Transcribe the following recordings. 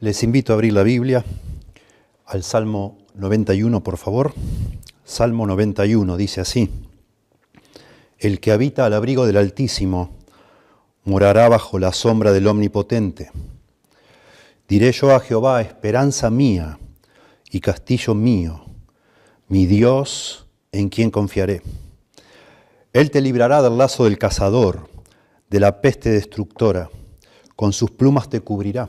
Les invito a abrir la Biblia al Salmo 91, por favor. Salmo 91 dice así, El que habita al abrigo del Altísimo morará bajo la sombra del Omnipotente. Diré yo a Jehová, esperanza mía y castillo mío, mi Dios en quien confiaré. Él te librará del lazo del cazador, de la peste destructora, con sus plumas te cubrirá,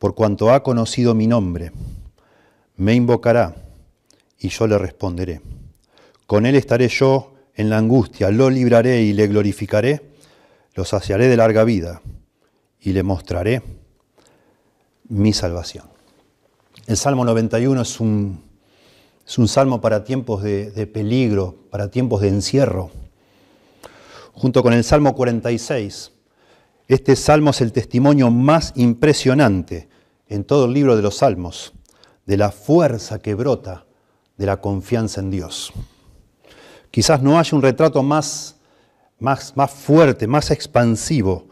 por cuanto ha conocido mi nombre. Me invocará y yo le responderé. Con él estaré yo en la angustia, lo libraré y le glorificaré, lo saciaré de larga vida y le mostraré mi salvación. El Salmo 91 es un, es un salmo para tiempos de, de peligro, para tiempos de encierro. Junto con el Salmo 46, este salmo es el testimonio más impresionante en todo el libro de los salmos de la fuerza que brota de la confianza en Dios. Quizás no haya un retrato más, más, más fuerte, más expansivo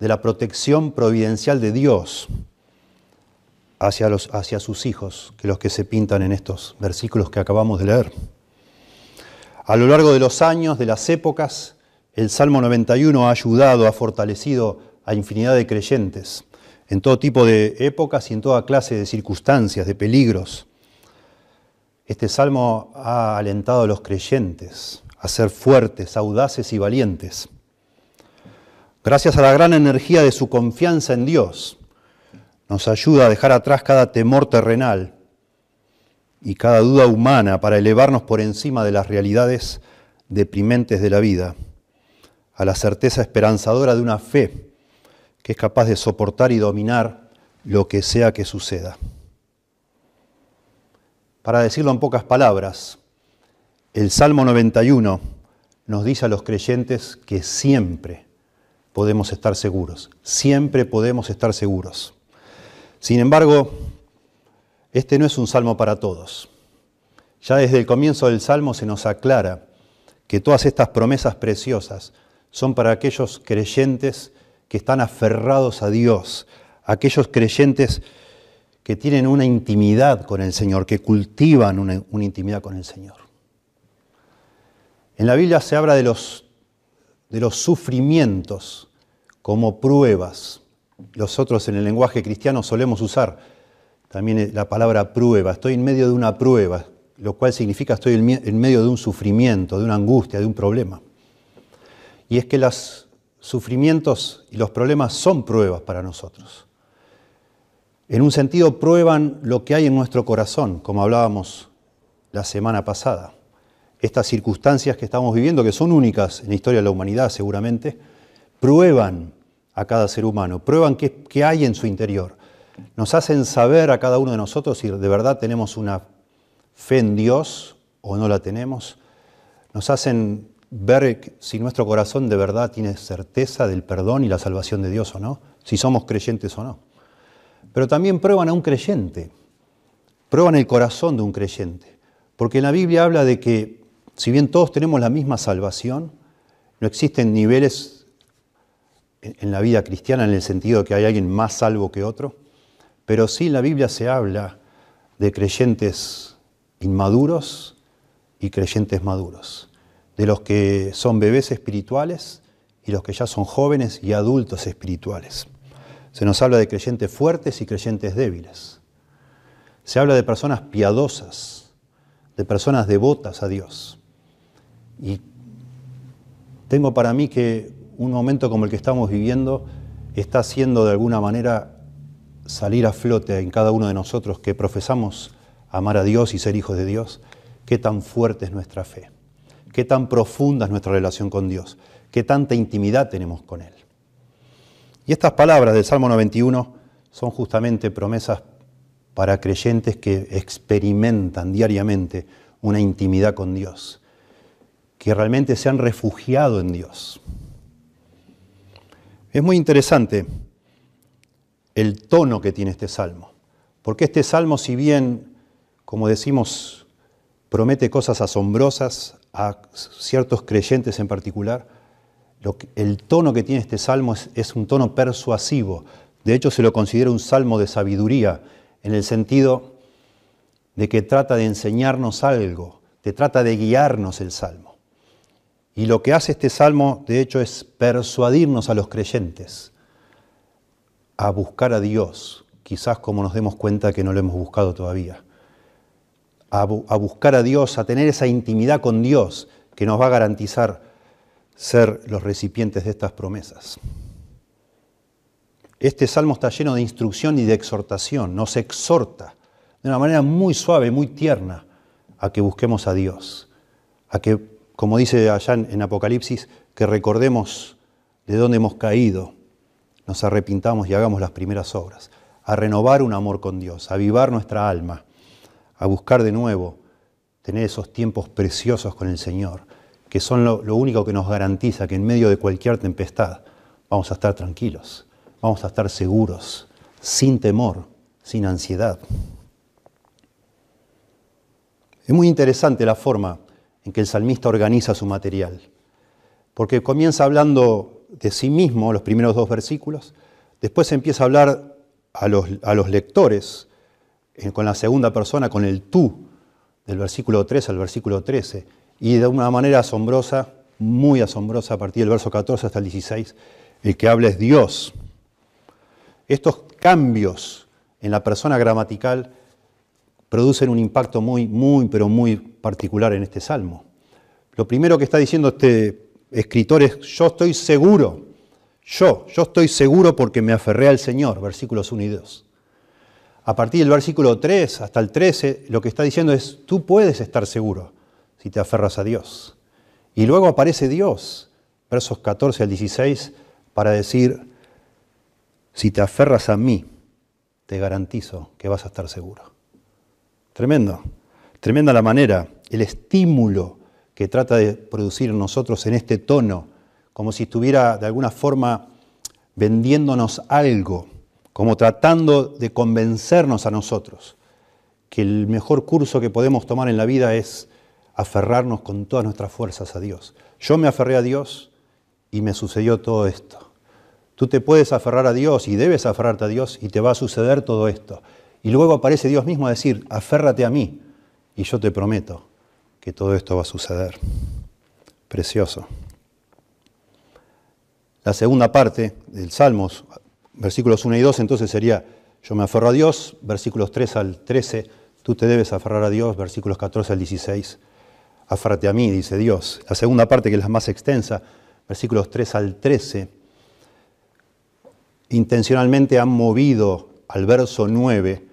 de la protección providencial de Dios hacia, los, hacia sus hijos que los que se pintan en estos versículos que acabamos de leer. A lo largo de los años, de las épocas, el Salmo 91 ha ayudado, ha fortalecido a infinidad de creyentes en todo tipo de épocas y en toda clase de circunstancias, de peligros. Este salmo ha alentado a los creyentes a ser fuertes, audaces y valientes. Gracias a la gran energía de su confianza en Dios, nos ayuda a dejar atrás cada temor terrenal y cada duda humana para elevarnos por encima de las realidades deprimentes de la vida a la certeza esperanzadora de una fe que es capaz de soportar y dominar lo que sea que suceda. Para decirlo en pocas palabras, el Salmo 91 nos dice a los creyentes que siempre podemos estar seguros, siempre podemos estar seguros. Sin embargo, este no es un salmo para todos. Ya desde el comienzo del salmo se nos aclara que todas estas promesas preciosas son para aquellos creyentes que están aferrados a Dios, aquellos creyentes que tienen una intimidad con el Señor, que cultivan una, intimidad con el Señor. En la Biblia se habla de los, de los sufrimientos como pruebas. Nosotros en el lenguaje cristiano solemos usar también la palabra prueba. Estoy en medio de una prueba, lo cual significa estoy en medio de un sufrimiento, de una angustia, de un problema y es que los sufrimientos y los problemas son pruebas para nosotros. En un sentido, prueban lo que hay en nuestro corazón, como hablábamos la semana pasada. Estas circunstancias que estamos viviendo, que son únicas en la historia de la humanidad seguramente, prueban a cada ser humano, prueban qué, hay en su interior. Nos hacen saber a cada uno de nosotros si de verdad tenemos una fe en Dios o no la tenemos. Nos hacen ver si nuestro corazón de verdad tiene certeza del perdón y la salvación de Dios o no, si somos creyentes o no. Pero también prueban a un creyente, prueban el corazón de un creyente, porque en la Biblia habla de que si bien todos tenemos la misma salvación, no existen niveles en la vida cristiana en el sentido de que hay alguien más salvo que otro, pero sí en la Biblia se habla de creyentes inmaduros y creyentes maduros de los que son bebés espirituales y los que ya son jóvenes y adultos espirituales. Se nos habla de creyentes fuertes y creyentes débiles. Se habla de personas piadosas, de personas devotas a Dios. Y tengo para mí que un momento como el que estamos viviendo está haciendo de alguna manera salir a flote en cada uno de nosotros que profesamos amar a Dios y ser hijos de Dios, qué tan fuerte es nuestra fe, qué tan profunda es nuestra relación con Dios, qué tanta intimidad tenemos con Él. Y estas palabras del Salmo 91 son justamente promesas para creyentes que experimentan diariamente una intimidad con Dios, que realmente se han refugiado en Dios. Es muy interesante el tono que tiene este salmo, porque este salmo, si bien, como decimos, promete cosas asombrosas a ciertos creyentes en particular, el tono que tiene este salmo es, un tono persuasivo. De hecho, se lo considera un salmo de sabiduría, en el sentido de que trata de enseñarnos algo, te trata de guiarnos el salmo. Y lo que hace este salmo, de hecho, es persuadirnos a los creyentes a buscar a Dios, quizás como nos demos cuenta que no lo hemos buscado todavía. A, buscar a Dios, a tener esa intimidad con Dios que nos va a garantizar ser los recipientes de estas promesas. Este salmo está lleno de instrucción y de exhortación, nos exhorta de una manera muy suave, muy tierna, a que busquemos a Dios, a que, como dice allá en Apocalipsis, que recordemos de dónde hemos caído, nos arrepintamos y hagamos las primeras obras, a renovar un amor con Dios, a avivar nuestra alma, a buscar de nuevo tener esos tiempos preciosos con el Señor, que son lo, único que nos garantiza que en medio de cualquier tempestad vamos a estar tranquilos, vamos a estar seguros, sin temor, sin ansiedad. Es muy interesante la forma en que el salmista organiza su material, porque comienza hablando de sí mismo los primeros dos versículos, después empieza a hablar a los, a los lectores con la segunda persona, con el tú, del versículo 3 al versículo 13, y de una manera asombrosa, muy asombrosa, a partir del verso 14 hasta el 16, el que habla es Dios. Estos cambios en la persona gramatical producen un impacto muy, muy, pero muy particular en este salmo. Lo primero que está diciendo este escritor es, yo estoy seguro, yo, yo estoy seguro porque me aferré al Señor, versículos 1 y 2. A partir del versículo 3 hasta el 13, lo que está diciendo es, tú puedes estar seguro si te aferras a Dios. Y luego aparece Dios, versos 14 al 16, para decir, si te aferras a mí, te garantizo que vas a estar seguro. Tremendo, tremenda la manera, el estímulo que trata de producir nosotros en este tono, como si estuviera de alguna forma vendiéndonos algo, como tratando de convencernos a nosotros que el mejor curso que podemos tomar en la vida es aferrarnos con todas nuestras fuerzas a Dios. Yo me aferré a Dios y me sucedió todo esto. Tú te puedes aferrar a Dios y debes aferrarte a Dios y te va a suceder todo esto. Y luego aparece Dios mismo a decir, aférrate a mí y yo te prometo que todo esto va a suceder. Precioso. La segunda parte del Salmos, versículos 1 y 2, entonces sería, yo me aferro a Dios, versículos 3 al 13, tú te debes aferrar a Dios, versículos 14 al 16, aférrate a mí, dice Dios. La segunda parte, que es la más extensa, versículos 3 al 13, intencionalmente han movido al verso 9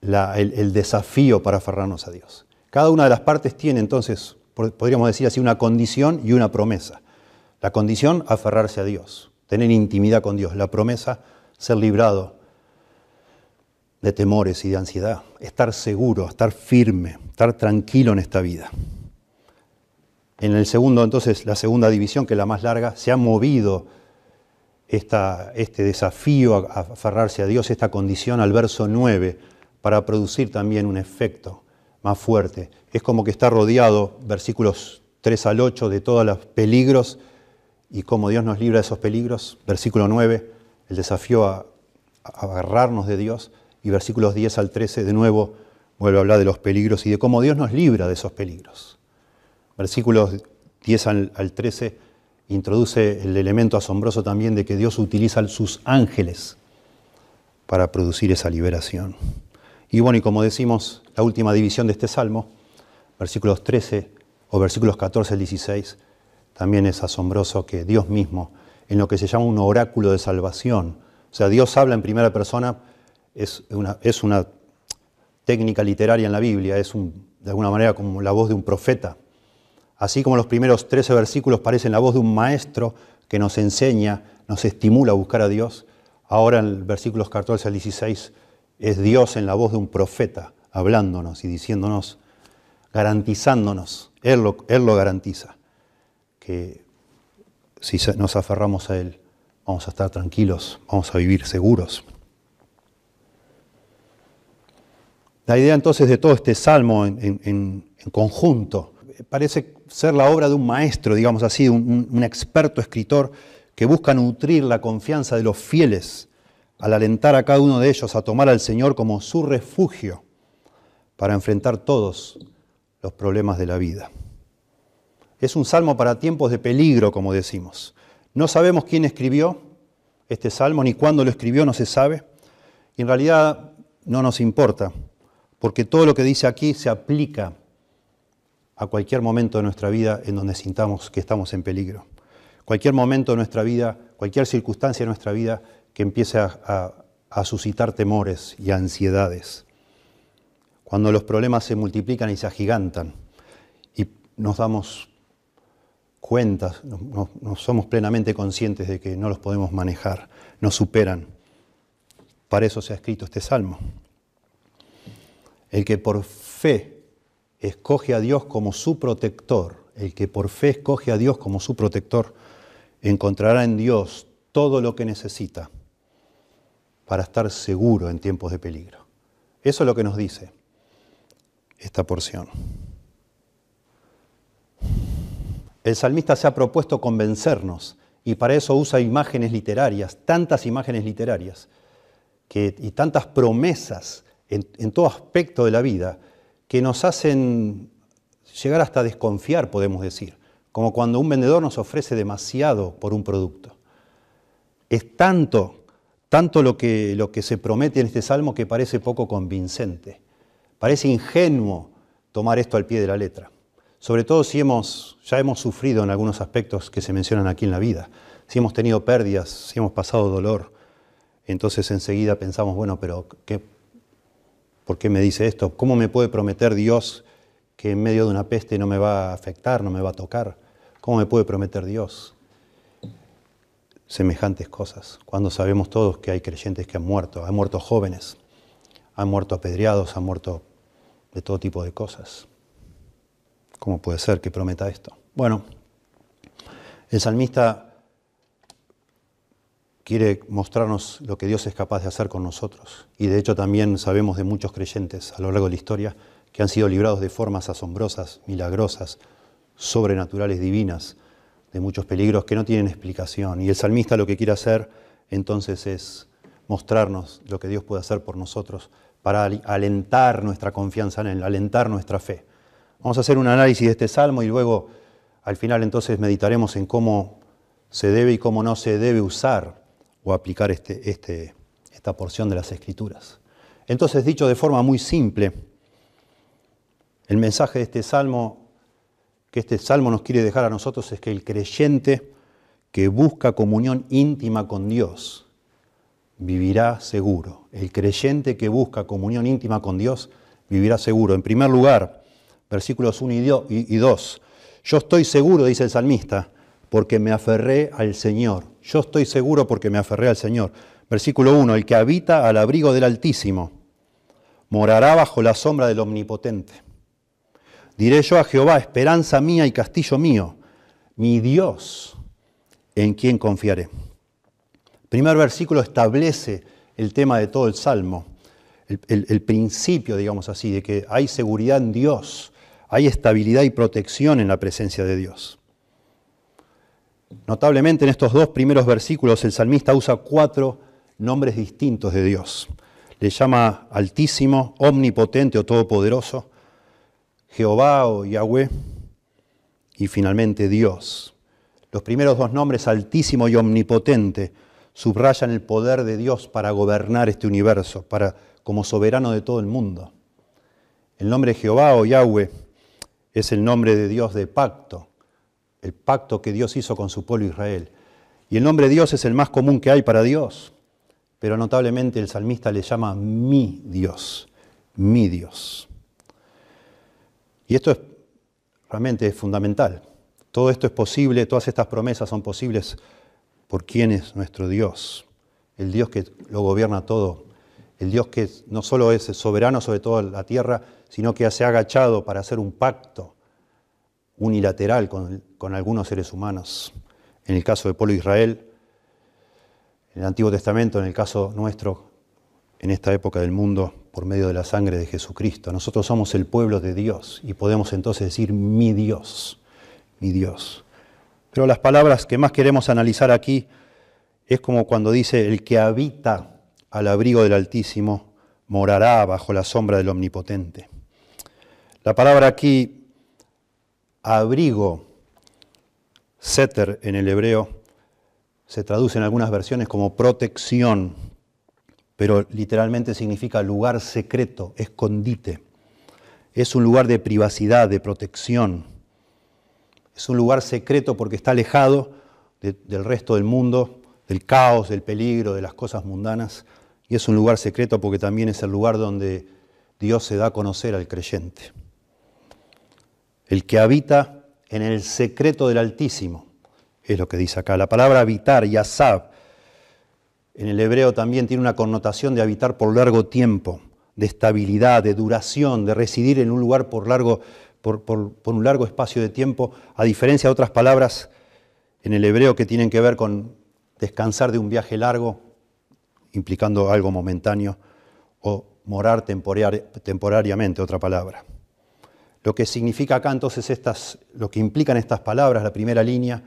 el, desafío para aferrarnos a Dios. Cada una de las partes tiene entonces, podríamos decir así, una condición y una promesa. La condición, aferrarse a Dios, tener intimidad con Dios. La promesa, ser librado de temores y de ansiedad, estar seguro, estar firme, estar tranquilo en esta vida. En el segundo, entonces, la segunda división, que es la más larga, se ha movido este desafío a aferrarse a Dios, esta condición al verso 9, para producir también un efecto más fuerte. Es como que está rodeado, versículos 3 al 8, de todos los peligros y cómo Dios nos libra de esos peligros. Versículo 9, el desafío a, a agarrarnos de Dios. Y versículos 10 al 13, de nuevo, vuelve a hablar de los peligros y de cómo Dios nos libra de esos peligros versículos 10 al, 13, introduce el elemento asombroso también de que Dios utiliza sus ángeles para producir esa liberación. Y bueno, y como decimos, la última división de este salmo, versículos 13 o versículos 14 al 16, también es asombroso que Dios mismo, en lo que se llama un oráculo de salvación, o sea, Dios habla en primera persona, es una, técnica literaria en la Biblia, es de alguna manera como la voz de un profeta. Así como los primeros 13 versículos parecen la voz de un maestro que nos enseña, nos estimula a buscar a Dios, ahora en versículos 14 al 16 es Dios en la voz de un profeta hablándonos y diciéndonos, garantizándonos, Él Él lo garantiza, que si nos aferramos a Él, vamos a estar tranquilos, vamos a vivir seguros. La idea entonces de todo este salmo en, conjunto parece ser la obra de un maestro, digamos así, un, un experto escritor que busca nutrir la confianza de los fieles al alentar a cada uno de ellos a tomar al Señor como su refugio para enfrentar todos los problemas de la vida. Es un salmo para tiempos de peligro, como decimos. No sabemos quién escribió este salmo, ni cuándo lo escribió, no se sabe. Y en realidad no nos importa, porque todo lo que dice aquí se aplica a cualquier momento de nuestra vida en donde sintamos que estamos en peligro. Cualquier momento de nuestra vida, cualquier circunstancia de nuestra vida que empiece a, suscitar temores y ansiedades. Cuando los problemas se multiplican y se agigantan y nos damos cuenta, no, somos plenamente conscientes de que no los podemos manejar, nos superan. Para eso se ha escrito este salmo. El que por fe escoge a Dios como su protector, el que por fe escoge a Dios como su protector, encontrará en Dios todo lo que necesita para estar seguro en tiempos de peligro. Eso es lo que nos dice esta porción. El salmista se ha propuesto convencernos y para eso usa imágenes literarias, tantas imágenes literarias y tantas promesas en, en todo aspecto de la vida que nos hacen llegar hasta desconfiar, podemos decir, como cuando un vendedor nos ofrece demasiado por un producto. Es tanto tanto lo que, lo que se promete en este salmo que parece poco convincente. Parece ingenuo tomar esto al pie de la letra. Sobre todo si hemos, ya hemos sufrido en algunos aspectos que se mencionan aquí en la vida. Si hemos tenido pérdidas, si hemos pasado dolor, entonces enseguida pensamos, bueno, pero ¿qué, ¿por qué me dice esto? ¿Cómo me puede prometer Dios que en medio de una peste no me va a afectar, no me va a tocar? ¿Cómo me puede prometer Dios? semejantes cosas, cuando sabemos todos que hay creyentes que han muerto, han muerto jóvenes, han muerto apedreados, han muerto de todo tipo de cosas. ¿Cómo puede ser que prometa esto? Bueno, el salmista quiere mostrarnos lo que Dios es capaz de hacer con nosotros. Y de hecho también sabemos de muchos creyentes a lo largo de la historia que han sido librados de formas asombrosas, milagrosas, sobrenaturales, divinas, de muchos peligros que no tienen explicación. Y el salmista lo que quiere hacer entonces es mostrarnos lo que Dios puede hacer por nosotros para alentar nuestra confianza en Él, alentar nuestra fe. Vamos a hacer un análisis de este salmo y luego al final entonces meditaremos en cómo se debe y cómo no se debe usar o aplicar este, este, esta porción de las Escrituras. Entonces, dicho de forma muy simple, el mensaje de este salmo que este salmo nos quiere dejar a nosotros es que el creyente que busca comunión íntima con Dios vivirá seguro. El creyente que busca comunión íntima con Dios vivirá seguro. En primer lugar, versículos 1 y 2. Yo estoy seguro, dice el salmista, porque me aferré al Señor. Yo estoy seguro porque me aferré al Señor. Versículo 1. El que habita al abrigo del Altísimo morará bajo la sombra del Omnipotente. Diré yo a Jehová, esperanza mía y castillo mío, mi Dios, en quien confiaré. El primer versículo establece el tema de todo el Salmo, el, principio, digamos así, de que hay seguridad en Dios, hay estabilidad y protección en la presencia de Dios. Notablemente en estos dos primeros versículos el salmista usa cuatro nombres distintos de Dios. Le llama altísimo, omnipotente o todopoderoso, Jehová o Yahweh y finalmente Dios. Los primeros dos nombres, altísimo y omnipotente, subrayan el poder de Dios para gobernar este universo, para como soberano de todo el mundo. El nombre Jehová o Yahweh es el nombre de Dios de pacto, el pacto que Dios hizo con su pueblo Israel. Y el nombre de Dios es el más común que hay para Dios, pero notablemente el salmista le llama mi Dios, mi Dios. Y esto es realmente fundamental. Todo esto es posible, todas estas promesas son posibles por quién es nuestro Dios, el Dios que lo gobierna todo, el Dios que no solo es soberano sobre toda la tierra, sino que se ha agachado para hacer un pacto unilateral con, algunos seres humanos. En el caso de Israel, en el Antiguo Testamento, en el caso nuestro, en esta época del mundo, por medio de la sangre de Jesucristo. Nosotros somos el pueblo de Dios y podemos entonces decir mi Dios, mi Dios. Pero las palabras que más queremos analizar aquí es como cuando dice, el que habita al abrigo del Altísimo morará bajo la sombra del Omnipotente. La palabra aquí, abrigo, seter en el hebreo, se traduce en algunas versiones como protección, pero literalmente significa lugar secreto, escondite. Es un lugar de privacidad, de protección. Es un lugar secreto porque está alejado del resto del mundo, del caos, del peligro, de las cosas mundanas. Y es un lugar secreto porque también es el lugar donde Dios se da a conocer al creyente. El que habita en el secreto del Altísimo, es lo que dice acá. La palabra habitar, yasab, en el hebreo también tiene una connotación de habitar por largo tiempo, de estabilidad, de duración, de residir en un lugar por, largo, por, un largo espacio de tiempo, a diferencia de otras palabras en el hebreo que tienen que ver con descansar de un viaje largo, implicando algo momentáneo, o morar temporariamente, otra palabra. Lo que significa acá entonces estas, lo que implican estas palabras, la primera línea,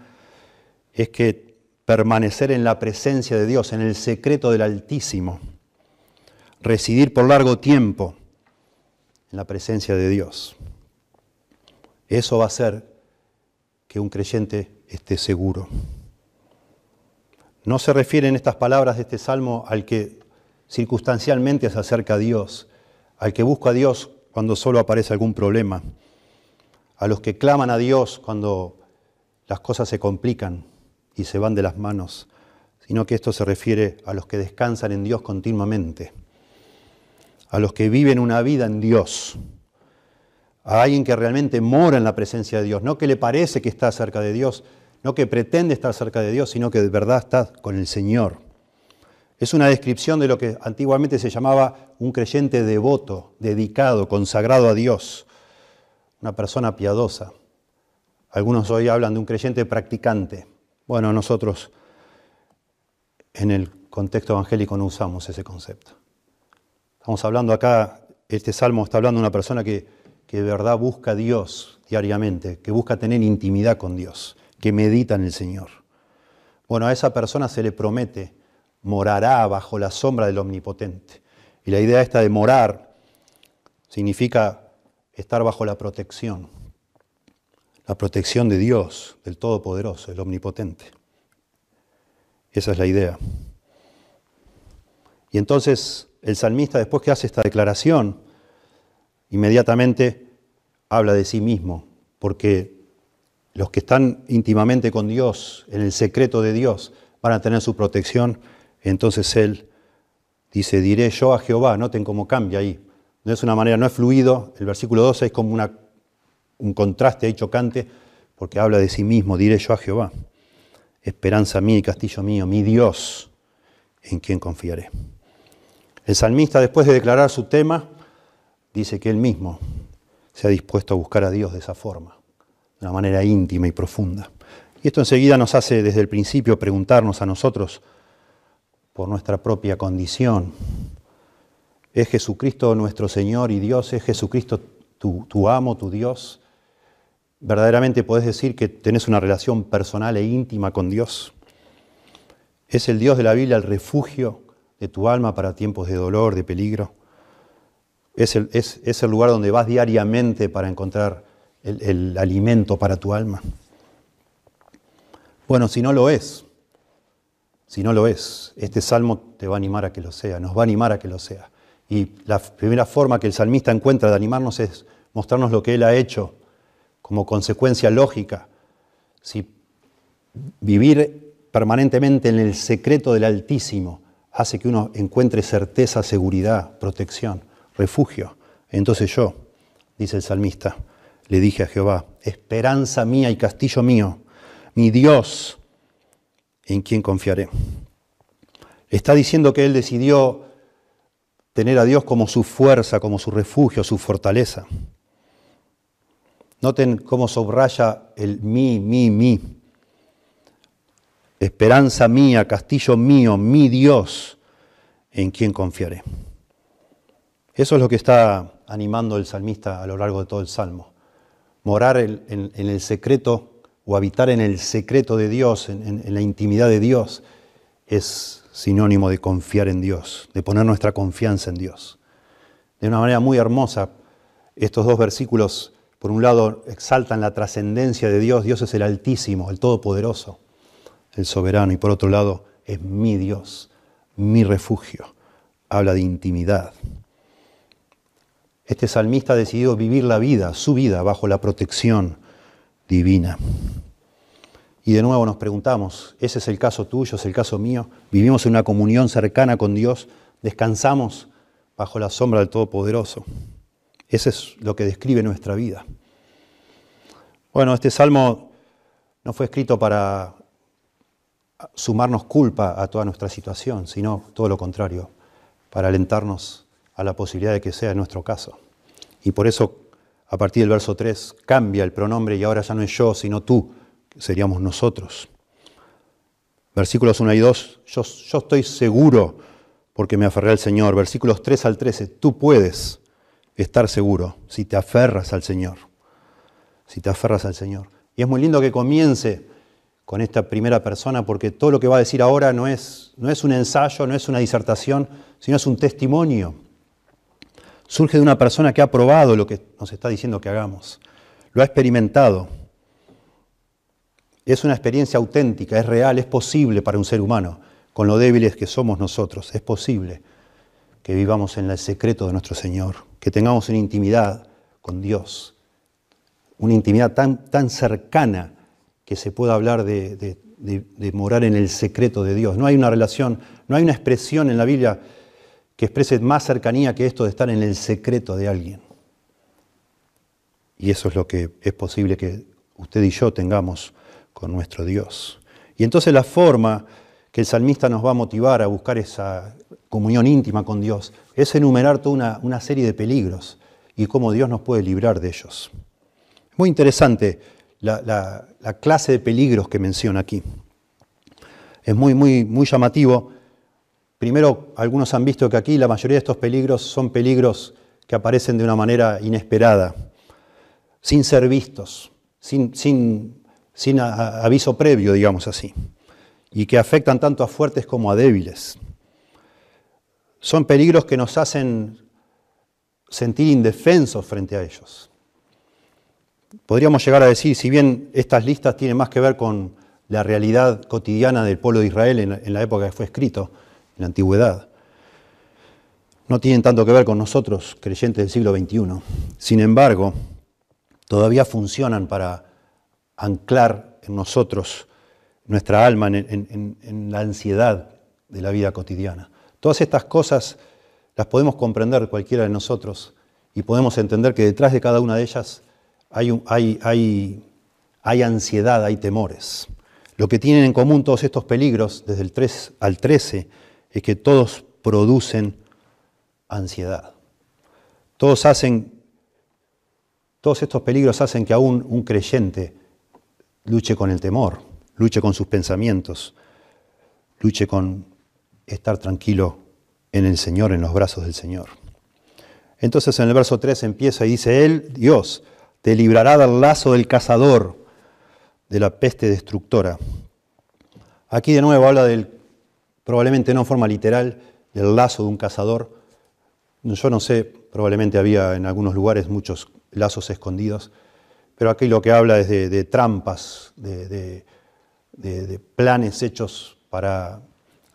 es que permanecer en la presencia de Dios, en el secreto del Altísimo, residir por largo tiempo en la presencia de Dios. Eso va a hacer que un creyente esté seguro. No se refieren estas palabras de este salmo al que circunstancialmente se acerca a Dios, al que busca a Dios cuando solo aparece algún problema, a los que claman a Dios cuando las cosas se complican y se van de las manos, sino que esto se refiere a los que descansan en Dios continuamente, a los que viven una vida en Dios, a alguien que realmente mora en la presencia de Dios, no que le parece que está cerca de Dios, no que pretende estar cerca de Dios, sino que de verdad está con el Señor. Es una descripción de lo que antiguamente se llamaba un creyente devoto, dedicado, consagrado a Dios, una persona piadosa. Algunos hoy hablan de un creyente practicante. Bueno, nosotros en el contexto evangélico no usamos ese concepto. Estamos hablando acá, este salmo está hablando de una persona que, que de verdad busca a Dios diariamente, que busca tener intimidad con Dios, que medita en el Señor. Bueno, a esa persona se le promete morará bajo la sombra del Omnipotente. Y la idea esta de morar significa estar bajo la protección, la protección de Dios, del Todopoderoso, el Omnipotente. Esa es la idea. Y entonces el salmista, después que hace esta declaración, inmediatamente habla de sí mismo, porque los que están íntimamente con Dios, en el secreto de Dios, van a tener su protección entonces él dice, diré yo a Jehová, noten cómo cambia ahí. No es una manera, no es fluido, el versículo 12 es como un contraste ahí chocante, porque habla de sí mismo, diré yo a Jehová, esperanza mía y castillo mío, mi Dios, en quien confiaré. El salmista, después de declarar su tema, dice que él mismo se ha dispuesto a buscar a Dios de esa forma, de una manera íntima y profunda. Y esto enseguida nos hace desde el principio preguntarnos a nosotros, por nuestra propia condición. Es Jesucristo nuestro Señor y Dios, es Jesucristo tu, amo, tu Dios. Verdaderamente podés decir que tenés una relación personal e íntima con Dios. Es el Dios de la Biblia el refugio de tu alma para tiempos de dolor, de peligro. Es el, es, el lugar donde vas diariamente para encontrar el, el alimento para tu alma. Bueno, si no lo es, si no lo es, este salmo te va a animar a que lo sea, nos va a animar a que lo sea. Y la primera forma que el salmista encuentra de animarnos es mostrarnos lo que él ha hecho como consecuencia lógica. Si vivir permanentemente en el secreto del Altísimo hace que uno encuentre certeza, seguridad, protección, refugio. Entonces yo, dice el salmista, le dije a Jehová, esperanza mía y castillo mío, mi Dios, en quien confiaré. Está diciendo que él decidió tener a Dios como su fuerza, como su refugio, su fortaleza. Noten cómo subraya el mí, mí, mí. Esperanza mía, castillo mío, mi Dios, en quien confiaré. Eso es lo que está animando el salmista a lo largo de todo el Salmo. Morar en, el secreto o habitar en el secreto de Dios, en la intimidad de Dios, es sinónimo de confiar en Dios, de poner nuestra confianza en Dios. De una manera muy hermosa, estos dos versículos, por un lado, exaltan la trascendencia de Dios, Dios es el Altísimo, el Todopoderoso, el Soberano, y por otro lado, es mi Dios, mi refugio. Habla de intimidad. Este salmista ha decidido vivir la vida, su vida, bajo la protección divina. Y de nuevo nos preguntamos, ¿ese es el caso tuyo, es el caso mío? ¿Vivimos en una comunión cercana con Dios? ¿Descansamos bajo la sombra del Todopoderoso? Ese es lo que describe nuestra vida. Bueno, este salmo no fue escrito para sumarnos culpa a toda nuestra situación, sino todo lo contrario, para alentarnos a la posibilidad de que sea nuestro caso. Y por eso, a partir del verso 3, cambia el pronombre y ahora ya no es yo, sino tú seríamos nosotros. Versículos 1 y 2, yo, yo estoy seguro porque me aferré al Señor. Versículos 3 al 13, tú puedes estar seguro si te aferras al Señor. Si te aferras al Señor. Y es muy lindo que comience con esta primera persona porque todo lo que va a decir ahora no es, no es un ensayo, no es una disertación, sino es un testimonio. Surge de una persona que ha probado lo que nos está diciendo que hagamos. Lo ha experimentado. Es una experiencia auténtica, es real, es posible para un ser humano, con lo débiles que somos nosotros. Es posible que vivamos en el secreto de nuestro Señor, que tengamos una intimidad con Dios, una intimidad tan, tan cercana que se pueda hablar de, de morar en el secreto de Dios. No hay una relación, no hay una expresión en la Biblia que exprese más cercanía que esto de estar en el secreto de alguien. Y eso es lo que es posible que usted y yo tengamos con nuestro Dios. Y entonces la forma que el salmista nos va a motivar a buscar esa comunión íntima con Dios es enumerar toda una, serie de peligros y cómo Dios nos puede librar de ellos. Muy interesante la, clase de peligros que menciona aquí. Es muy, muy, muy llamativo. Primero, algunos han visto que aquí la mayoría de estos peligros son peligros que aparecen de una manera inesperada, sin ser vistos, sin, aviso previo, digamos así, y que afectan tanto a fuertes como a débiles. Son peligros que nos hacen sentir indefensos frente a ellos. Podríamos llegar a decir, si bien estas listas tienen más que ver con la realidad cotidiana del pueblo de Israel en la época que fue escrito, en la antigüedad, no tienen tanto que ver con nosotros, creyentes del siglo XXI. Sin embargo, todavía funcionan para anclar en nosotros nuestra alma en, la ansiedad de la vida cotidiana. Todas estas cosas las podemos comprender cualquiera de nosotros y podemos entender que detrás de cada una de ellas hay, hay, hay ansiedad, hay temores. Lo que tienen en común todos estos peligros, desde el 3 al 13, es que todos producen ansiedad. Todos hacen, todos estos peligros hacen que aún un creyente luche con el temor, luche con sus pensamientos, luche con estar tranquilo en el Señor, en los brazos del Señor. Entonces en el verso 3 empieza y dice, Él, Dios, te librará del lazo del cazador, de la peste destructora. Aquí de nuevo habla del, probablemente no en forma literal, del lazo de un cazador. Yo no sé, probablemente había en algunos lugares muchos lazos escondidos, pero aquí lo que habla es de, trampas, de, planes hechos para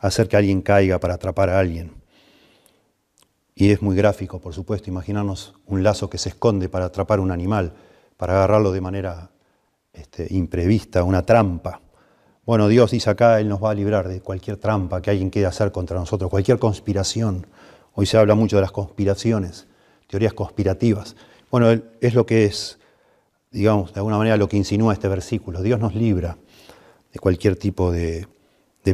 hacer que alguien caiga, para atrapar a alguien. Y es muy gráfico, por supuesto, imaginarnos un lazo que se esconde para atrapar un animal, para agarrarlo de manera este, imprevista, una trampa. Bueno, Dios dice acá, Él nos va a librar de cualquier trampa que alguien quiera hacer contra nosotros, cualquier conspiración. Hoy se habla mucho de las conspiraciones, teorías conspirativas. Bueno, es lo que es, digamos, de alguna manera lo que insinúa este versículo. Dios nos libra de cualquier tipo de,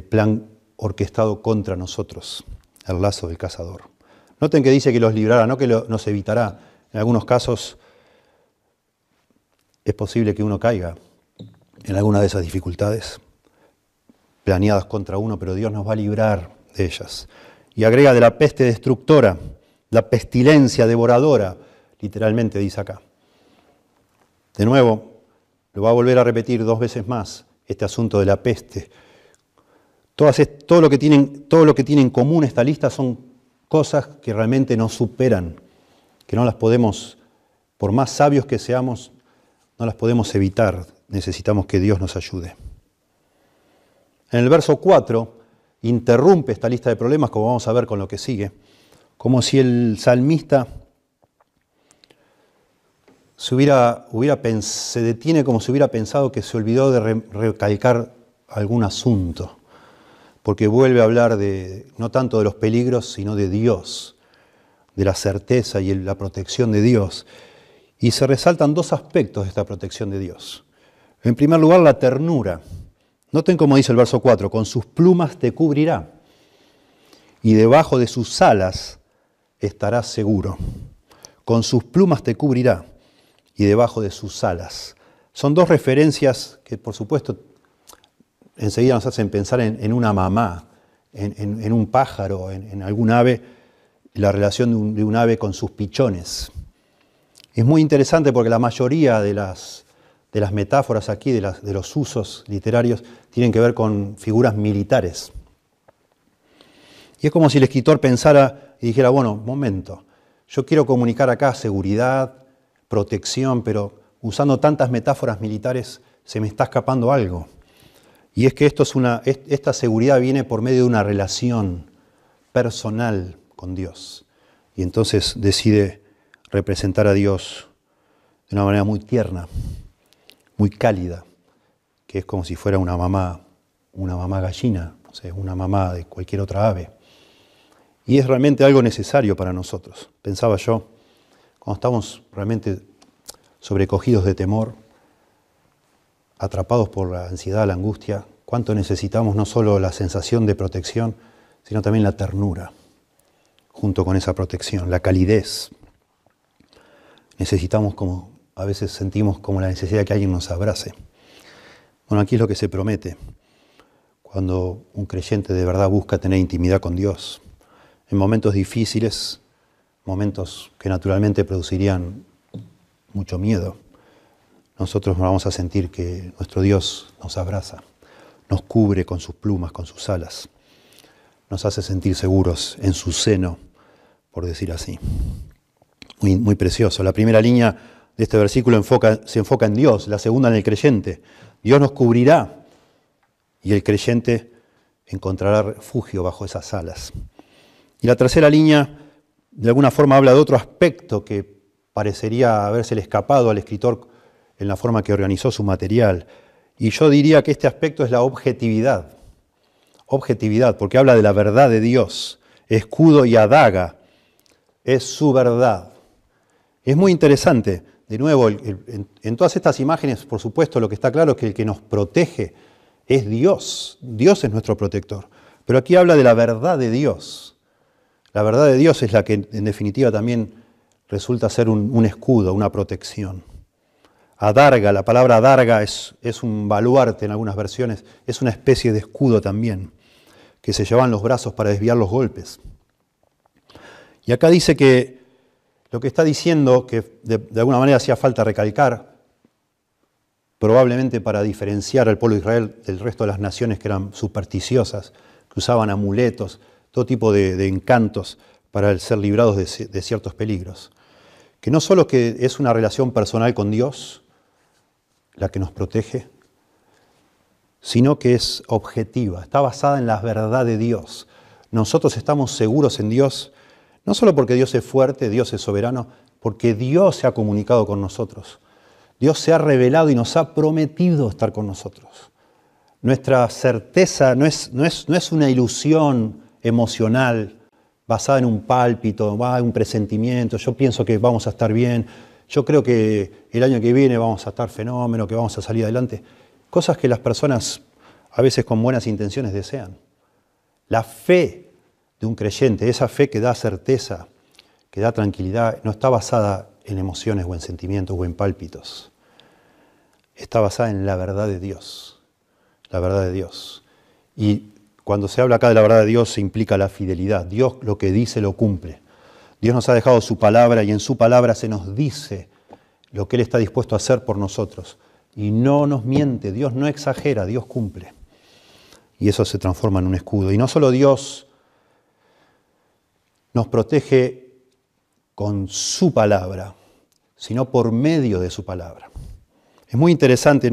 plan orquestado contra nosotros, el lazo del cazador. Noten que dice que los librará, no que nos evitará. En algunos casos es posible que uno caiga en alguna de esas dificultades planeadas contra uno, pero Dios nos va a librar de ellas. Y agrega de la peste destructora, la pestilencia devoradora, literalmente dice acá. De nuevo, lo va a volver a repetir dos veces más, este asunto de la peste. todo, lo que tienen, todo lo que tiene en común esta lista son cosas que realmente nos superan, que no las podemos, por más sabios que seamos, no las podemos evitar. Necesitamos que Dios nos ayude. En el verso 4 interrumpe esta lista de problemas, como vamos a ver con lo que sigue, como si el salmista se, detiene como si hubiera pensado que se olvidó de recalcar algún asunto, porque vuelve a hablar de no tanto de los peligros, sino de Dios, de la certeza y la protección de Dios. Y se resaltan dos aspectos de esta protección de Dios. En primer lugar, la ternura. Noten cómo dice el verso 4, con sus plumas te cubrirá y debajo de sus alas estarás seguro. Con sus plumas te cubrirá y debajo de sus alas. Son dos referencias que por supuesto enseguida nos hacen pensar en, una mamá, en, un pájaro, en, algún ave, la relación de un ave con sus pichones. Es muy interesante porque la mayoría de las de las metáforas aquí, de, los usos literarios, tienen que ver con figuras militares. Y es como si el escritor pensara y dijera, bueno, momento, yo quiero comunicar acá seguridad, protección, pero usando tantas metáforas militares se me está escapando algo. Y es que esto es una, esta seguridad viene por medio de una relación personal con Dios. Y entonces decide representar a Dios de una manera muy tierna, muy cálida, que es como si fuera una mamá, una mamá gallina, una mamá de cualquier otra ave. Y es realmente algo necesario para nosotros. Pensaba yo, cuando estamos realmente sobrecogidos de temor, atrapados por la ansiedad, la angustia, cuánto necesitamos no solo la sensación de protección, sino también la ternura, junto con esa protección, la calidez. Necesitamos como a veces sentimos como la necesidad de que alguien nos abrace. Bueno, aquí es lo que se promete cuando un creyente de verdad busca tener intimidad con Dios. En momentos difíciles, momentos que naturalmente producirían mucho miedo, nosotros vamos a sentir que nuestro Dios nos abraza, nos cubre con sus plumas, con sus alas, nos hace sentir seguros en su seno, por decir así. Muy, muy precioso. La primera línea este versículo se enfoca en Dios, la segunda en el creyente. Dios nos cubrirá y el creyente encontrará refugio bajo esas alas. Y la tercera línea, de alguna forma, habla de otro aspecto que parecería habérsele escapado al escritor en la forma que organizó su material. Y yo diría que este aspecto es la objetividad. Objetividad, porque habla de la verdad de Dios. Escudo y adaga es su verdad. Es muy interesante de nuevo, en, todas estas imágenes, por supuesto, lo que está claro es que el que nos protege es Dios. Dios es nuestro protector. Pero aquí habla de la verdad de Dios. La verdad de Dios es la que en definitiva también resulta ser un, escudo, una protección. Adarga, la palabra adarga es, es un baluarte en algunas versiones, es una especie de escudo también, que se llevan los brazos para desviar los golpes. Y acá dice que lo que está diciendo, que de, alguna manera hacía falta recalcar, probablemente para diferenciar al pueblo de Israel del resto de las naciones que eran supersticiosas, que usaban amuletos, todo tipo de, encantos para ser librados de, ciertos peligros. Que no solo que es una relación personal con Dios la que nos protege, sino que es objetiva, está basada en la verdad de Dios. Nosotros estamos seguros en Dios No solo porque Dios es fuerte, Dios es soberano, porque Dios se ha comunicado con nosotros. Dios se ha revelado y nos ha prometido estar con nosotros. Nuestra certeza no es, no es, no es una ilusión emocional basada en un pálpito, un presentimiento, yo pienso que vamos a estar bien, yo creo que el año que viene vamos a estar fenómeno, que vamos a salir adelante. Cosas que las personas a veces con buenas intenciones desean. La fe de un creyente, esa fe que da certeza, que da tranquilidad, no está basada en emociones o en sentimientos o en pálpitos. Está basada en la verdad de Dios. La verdad de Dios. Y cuando se habla acá de la verdad de Dios se implica la fidelidad. Dios lo que dice lo cumple. Dios nos ha dejado su palabra y en su palabra se nos dice lo que Él está dispuesto a hacer por nosotros. Y no nos miente, Dios no exagera, Dios cumple. Y eso se transforma en un escudo. Y no solo Dios nos protege con su palabra, sino por medio de su palabra. Es muy interesante,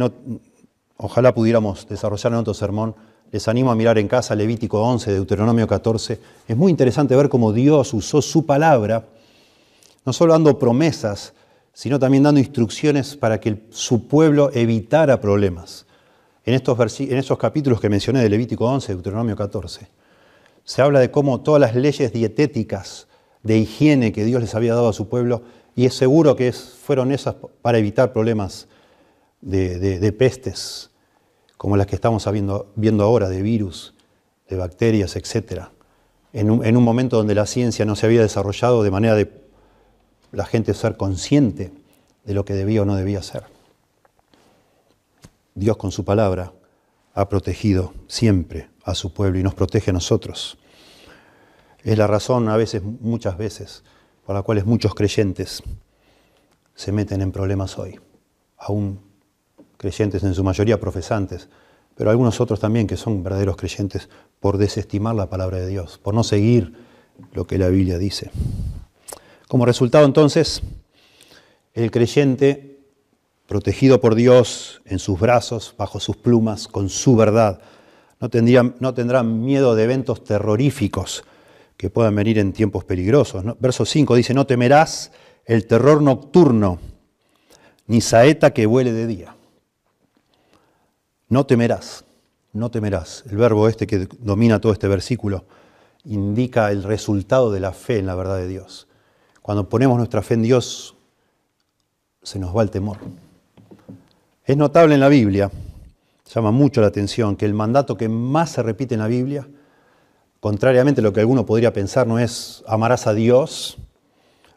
ojalá pudiéramos desarrollar en otro sermón, les animo a mirar en casa Levítico 11, Deuteronomio 14. Es muy interesante ver cómo Dios usó su palabra, no solo dando promesas, sino también dando instrucciones para que su pueblo evitara problemas. En estos, en estos capítulos que mencioné de Levítico 11, Deuteronomio 14, se habla de cómo todas las leyes dietéticas de higiene que Dios les había dado a su pueblo, y es seguro que fueron esas para evitar problemas de pestes, como las que estamos viendo, ahora, de virus, de bacterias, etc. En un, en un momento donde la ciencia no se había desarrollado de manera de la gente ser consciente de lo que debía o no debía ser. Dios con su palabra ha protegido siempre a su pueblo y nos protege a nosotros. Es la razón a veces, muchas veces, por la cual muchos creyentes se meten en problemas hoy, aún creyentes en su mayoría profesantes, pero algunos otros también que son verdaderos creyentes por desestimar la palabra de Dios, por no seguir lo que la Biblia dice. Como resultado entonces, el creyente, protegido por Dios en sus brazos, bajo sus plumas, con su verdad, no, tendría, no tendrá miedo de eventos terroríficos que puedan venir en tiempos peligrosos. Verso 5 dice, no temerás el terror nocturno, ni saeta que vuele de día. No temerás, no temerás. El verbo este que domina todo este versículo indica el resultado de la fe en la verdad de Dios. Cuando ponemos nuestra fe en Dios, se nos va el temor. Es notable en la Biblia, llama mucho la atención, que el mandato que más se repite en la Biblia, contrariamente a lo que alguno podría pensar, no es amarás a Dios,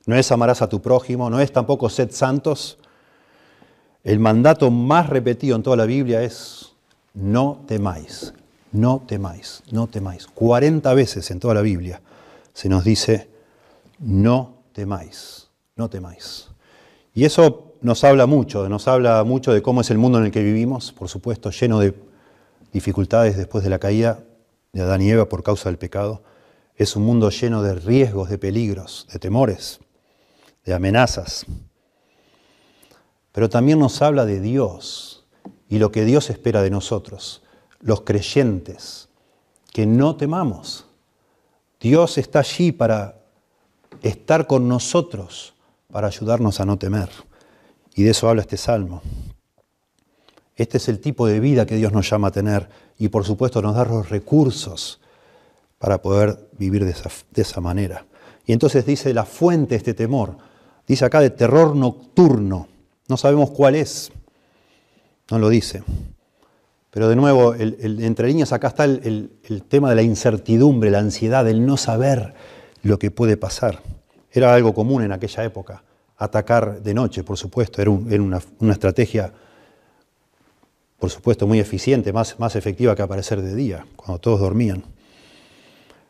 no es amarás a tu prójimo, no es tampoco sed santos, el mandato más repetido en toda la Biblia es no temáis, no temáis, no temáis. 40 veces en toda la Biblia se nos dice no temáis, no temáis. Y eso nos habla mucho, nos habla mucho de cómo es el mundo en el que vivimos, por supuesto, lleno de dificultades después de la caída de Adán y Eva por causa del pecado. Es un mundo lleno de riesgos, de peligros, de temores, de amenazas pero también nos habla de Dios y lo que Dios espera de nosotros, los creyentes, que no temamos. Dios está allí para estar con nosotros, para ayudarnos a no temer. Y de eso habla este salmo. Este es el tipo de vida que Dios nos llama a tener y por supuesto nos da los recursos para poder vivir de esa, manera. Y entonces dice la fuente de este temor, dice acá de terror nocturno. No sabemos cuál es, no lo dice. Pero de nuevo, entre líneas acá está el, tema de la incertidumbre, la ansiedad, el no saber lo que puede pasar. Era algo común en aquella época, atacar de noche, por supuesto, era, una, estrategia, por supuesto, muy eficiente, más, más efectiva que aparecer de día, cuando todos dormían.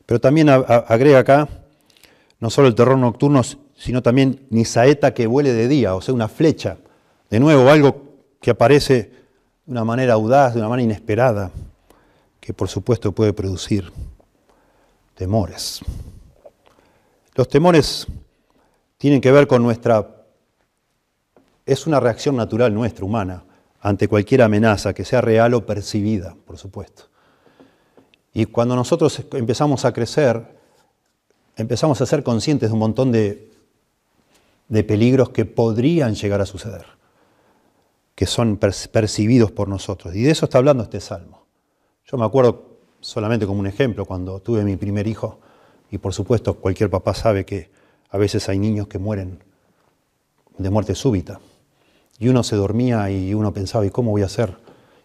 Pero también agrega acá, no solo el terror nocturno, sino también ni saeta que vuele de día, o sea, una flecha de nuevo, algo que aparece de una manera audaz, de una manera inesperada, que por supuesto puede producir temores. Los temores tienen que ver con nuestra... Es una reacción natural nuestra, humana, ante cualquier amenaza, que sea real o percibida, por supuesto. Y cuando nosotros empezamos a crecer, empezamos a ser conscientes de un montón de, de peligros que podrían llegar a suceder, que son percibidos por nosotros. Y de eso está hablando este salmo. Yo me acuerdo solamente como un ejemplo, cuando tuve mi primer hijo, y por supuesto cualquier papá sabe que a veces hay niños que mueren de muerte súbita. Y uno se dormía y uno pensaba, ¿y cómo voy a hacer?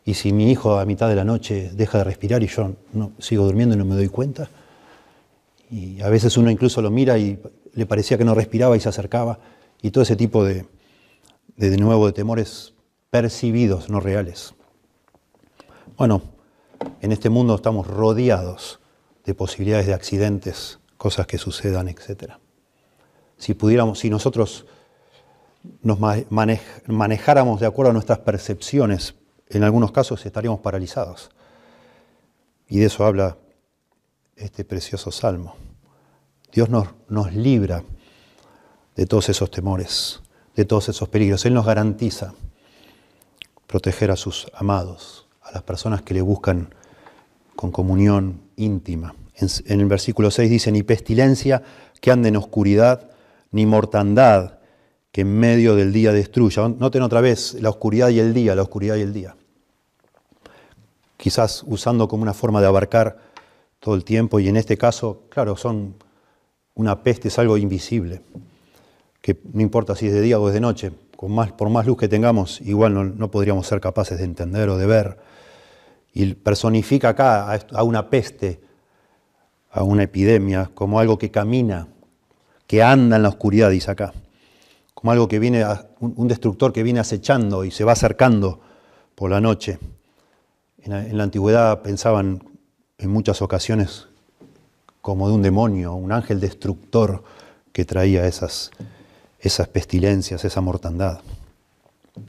Y si mi hijo a mitad de la noche deja de respirar y yo no, sigo durmiendo y no me doy cuenta. Y a veces uno incluso lo mira y le parecía que no respiraba y se acercaba. Y todo ese tipo de, de, de nuevo, de temores percibidos, no reales. Bueno, en este mundo estamos rodeados de posibilidades de accidentes, cosas que sucedan, etc. Si pudiéramos, si nosotros nos manejáramos de acuerdo a nuestras percepciones, en algunos casos estaríamos paralizados. Y de eso habla este precioso salmo. Dios nos, libra de todos esos temores, de todos esos peligros. Él nos garantiza proteger a sus amados, a las personas que le buscan con comunión íntima. En, el versículo 6 dice, ni pestilencia que ande en oscuridad, ni mortandad que en medio del día destruya. Noten otra vez la oscuridad y el día, la oscuridad y el día. Quizás usando como una forma de abarcar todo el tiempo y en este caso, claro, son una peste, es algo invisible, que no importa si es de día o es de noche, con más, por más luz que tengamos, igual no, no podríamos ser capaces de entender o de ver y personifica acá a una peste, a una epidemia, como algo que camina, que anda en la oscuridad, dice acá, como algo que viene, un destructor que viene acechando y se va acercando por la noche. En la, antigüedad pensaban en muchas ocasiones como de un demonio, un ángel destructor que traía esas, esas pestilencias, esa mortandad.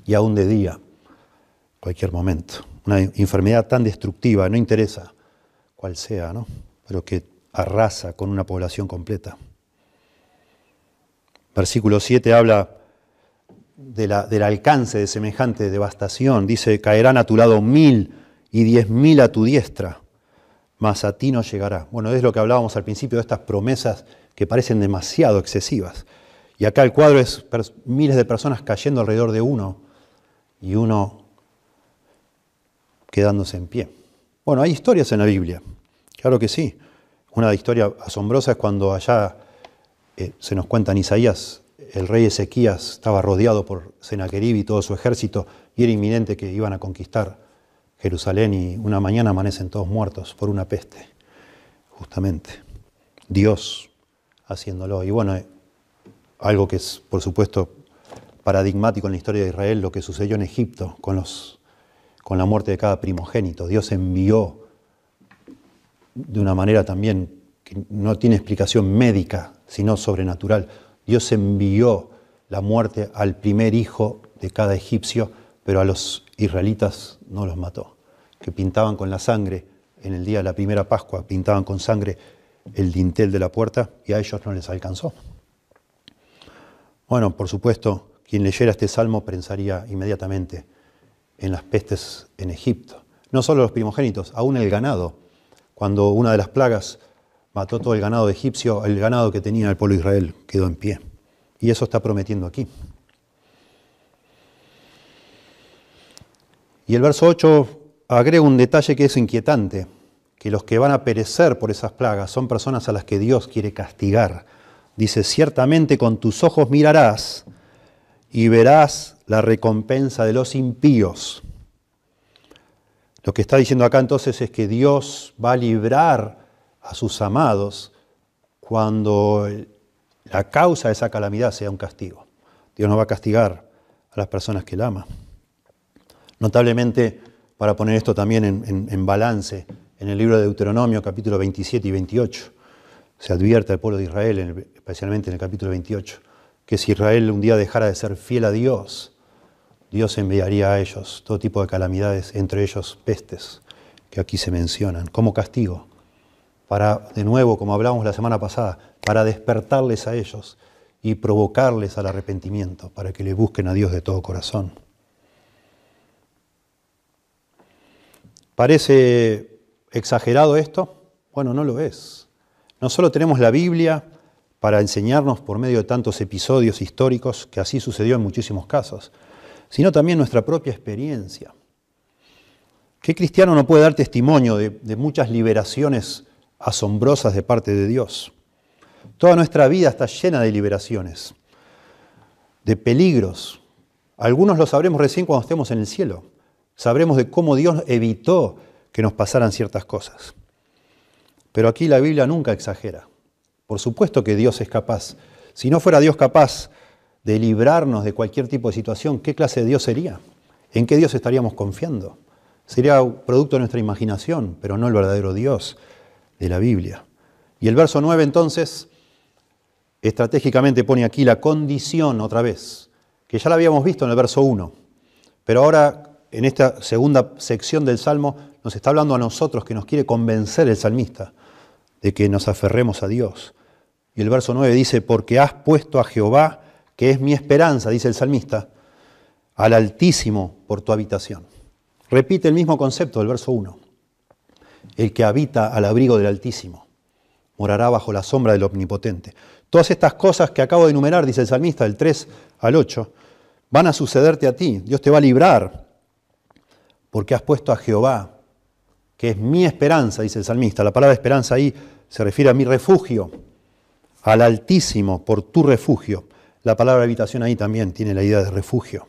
Y aún de día, cualquier momento una enfermedad tan destructiva, no interesa cuál sea, ¿no? pero que arrasa con una población completa. Versículo 7 habla de la, del alcance de semejante devastación. Dice, caerán a tu lado mil y diez mil a tu diestra, mas a ti no llegará. Bueno, es lo que hablábamos al principio de estas promesas que parecen demasiado excesivas. Y acá el cuadro es miles de personas cayendo alrededor de uno y uno quedándose en pie. Bueno, hay historias en la Biblia, claro que sí. Una historia asombrosa es cuando allá eh, se nos cuenta en Isaías, el rey Ezequías estaba rodeado por Senaquerib y todo su ejército y era inminente que iban a conquistar Jerusalén y una mañana amanecen todos muertos por una peste, justamente. Dios haciéndolo. Y bueno, eh, algo que es, por supuesto, paradigmático en la historia de Israel, lo que sucedió en Egipto con los con la muerte de cada primogénito. Dios envió de una manera también que no tiene explicación médica, sino sobrenatural. Dios envió la muerte al primer hijo de cada egipcio, pero a los israelitas no los mató, que pintaban con la sangre en el día de la primera Pascua, pintaban con sangre el dintel de la puerta y a ellos no les alcanzó. Bueno, por supuesto, quien leyera este salmo pensaría inmediatamente, en las pestes en Egipto. No solo los primogénitos, aún el ganado. Cuando una de las plagas mató todo el ganado egipcio, el ganado que tenía el pueblo de Israel quedó en pie. Y eso está prometiendo aquí. Y el verso 8 agrega un detalle que es inquietante, que los que van a perecer por esas plagas son personas a las que Dios quiere castigar. Dice, ciertamente con tus ojos mirarás y verás la recompensa de los impíos. Lo que está diciendo acá entonces es que Dios va a librar a sus amados cuando la causa de esa calamidad sea un castigo. Dios no va a castigar a las personas que Él ama. Notablemente, para poner esto también en, balance, en el libro de Deuteronomio capítulo 27 y 28, se advierte al pueblo de Israel, especialmente en el capítulo 28, que si Israel un día dejara de ser fiel a Dios, Dios enviaría a ellos todo tipo de calamidades, entre ellos pestes, que aquí se mencionan, como castigo, para, de nuevo, como hablamos la semana pasada, para despertarles a ellos y provocarles al arrepentimiento, para que le busquen a Dios de todo corazón. ¿Parece exagerado esto? Bueno, no lo es. No solo tenemos la Biblia para enseñarnos por medio de tantos episodios históricos, que así sucedió en muchísimos casos, sino también nuestra propia experiencia. ¿Qué cristiano no puede dar testimonio de, de muchas liberaciones asombrosas de parte de Dios? Toda nuestra vida está llena de liberaciones, de peligros. Algunos lo sabremos recién cuando estemos en el cielo. Sabremos de cómo Dios evitó que nos pasaran ciertas cosas. Pero aquí la Biblia nunca exagera. Por supuesto que Dios es capaz. Si no fuera Dios capaz de librarnos de cualquier tipo de situación, ¿qué clase de Dios sería? ¿En qué Dios estaríamos confiando? Sería producto de nuestra imaginación, pero no el verdadero Dios de la Biblia. Y el verso 9 entonces estratégicamente pone aquí la condición otra vez, que ya la habíamos visto en el verso 1, pero ahora en esta segunda sección del Salmo nos está hablando a nosotros que nos quiere convencer el salmista de que nos aferremos a Dios. Y el verso 9 dice, porque has puesto a Jehová, que es mi esperanza, dice el salmista, al Altísimo por tu habitación. Repite el mismo concepto del verso 1. El que habita al abrigo del Altísimo morará bajo la sombra del Omnipotente. Todas estas cosas que acabo de enumerar, dice el salmista, del 3 al 8, van a sucederte a ti. Dios te va a librar porque has puesto a Jehová, que es mi esperanza, dice el salmista. La palabra esperanza ahí se refiere a mi refugio, al Altísimo por tu refugio. La palabra habitación ahí también tiene la idea de refugio.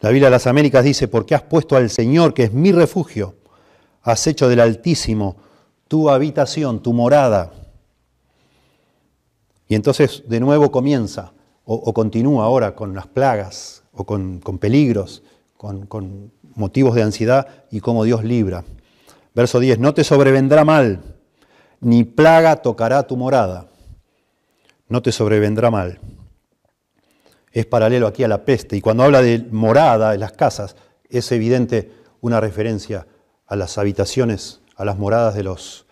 La Biblia de las Américas dice, porque has puesto al Señor, que es mi refugio, has hecho del Altísimo tu habitación, tu morada. Y entonces de nuevo comienza o, continúa ahora con las plagas o con, peligros, con, con motivos de ansiedad y cómo Dios libra. Verso 10, no te sobrevendrá mal, ni plaga tocará tu morada. No te sobrevendrá mal. Es paralelo aquí a la peste. Y cuando habla de morada en las casas, es evidente una referencia a las habitaciones, a las moradas de los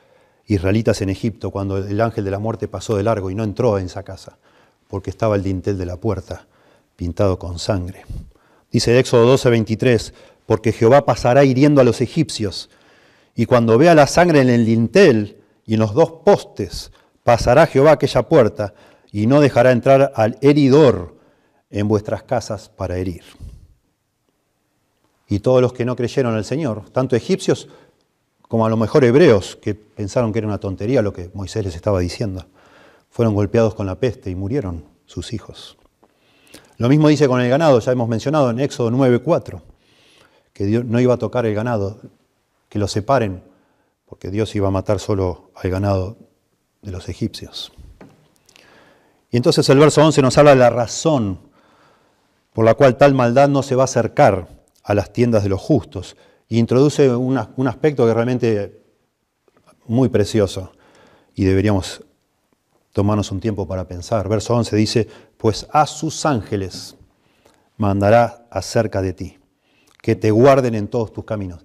israelitas en Egipto cuando el ángel de la muerte pasó de largo y no entró en esa casa, porque estaba el dintel de la puerta pintado con sangre. Dice Éxodo 12, 23, porque Jehová pasará hiriendo a los egipcios, y cuando vea la sangre en el dintel y en los dos postes, pasará Jehová aquella puerta, y no dejará entrar al heridor en vuestras casas para herir. Y todos los que no creyeron al Señor, tanto egipcios como a lo mejor hebreos que pensaron que era una tontería lo que Moisés les estaba diciendo. Fueron golpeados con la peste y murieron sus hijos. Lo mismo dice con el ganado, ya hemos mencionado en Éxodo 9:4, que Dios no iba a tocar el ganado, que lo separen, porque Dios iba a matar solo al ganado de los egipcios. Y entonces el verso 11 nos habla de la razón por la cual tal maldad no se va a acercar a las tiendas de los justos, y introduce un aspecto que realmente muy precioso y deberíamos tomarnos un tiempo para pensar. Verso 11 dice, pues a sus ángeles mandará acerca de ti, que te guarden en todos tus caminos.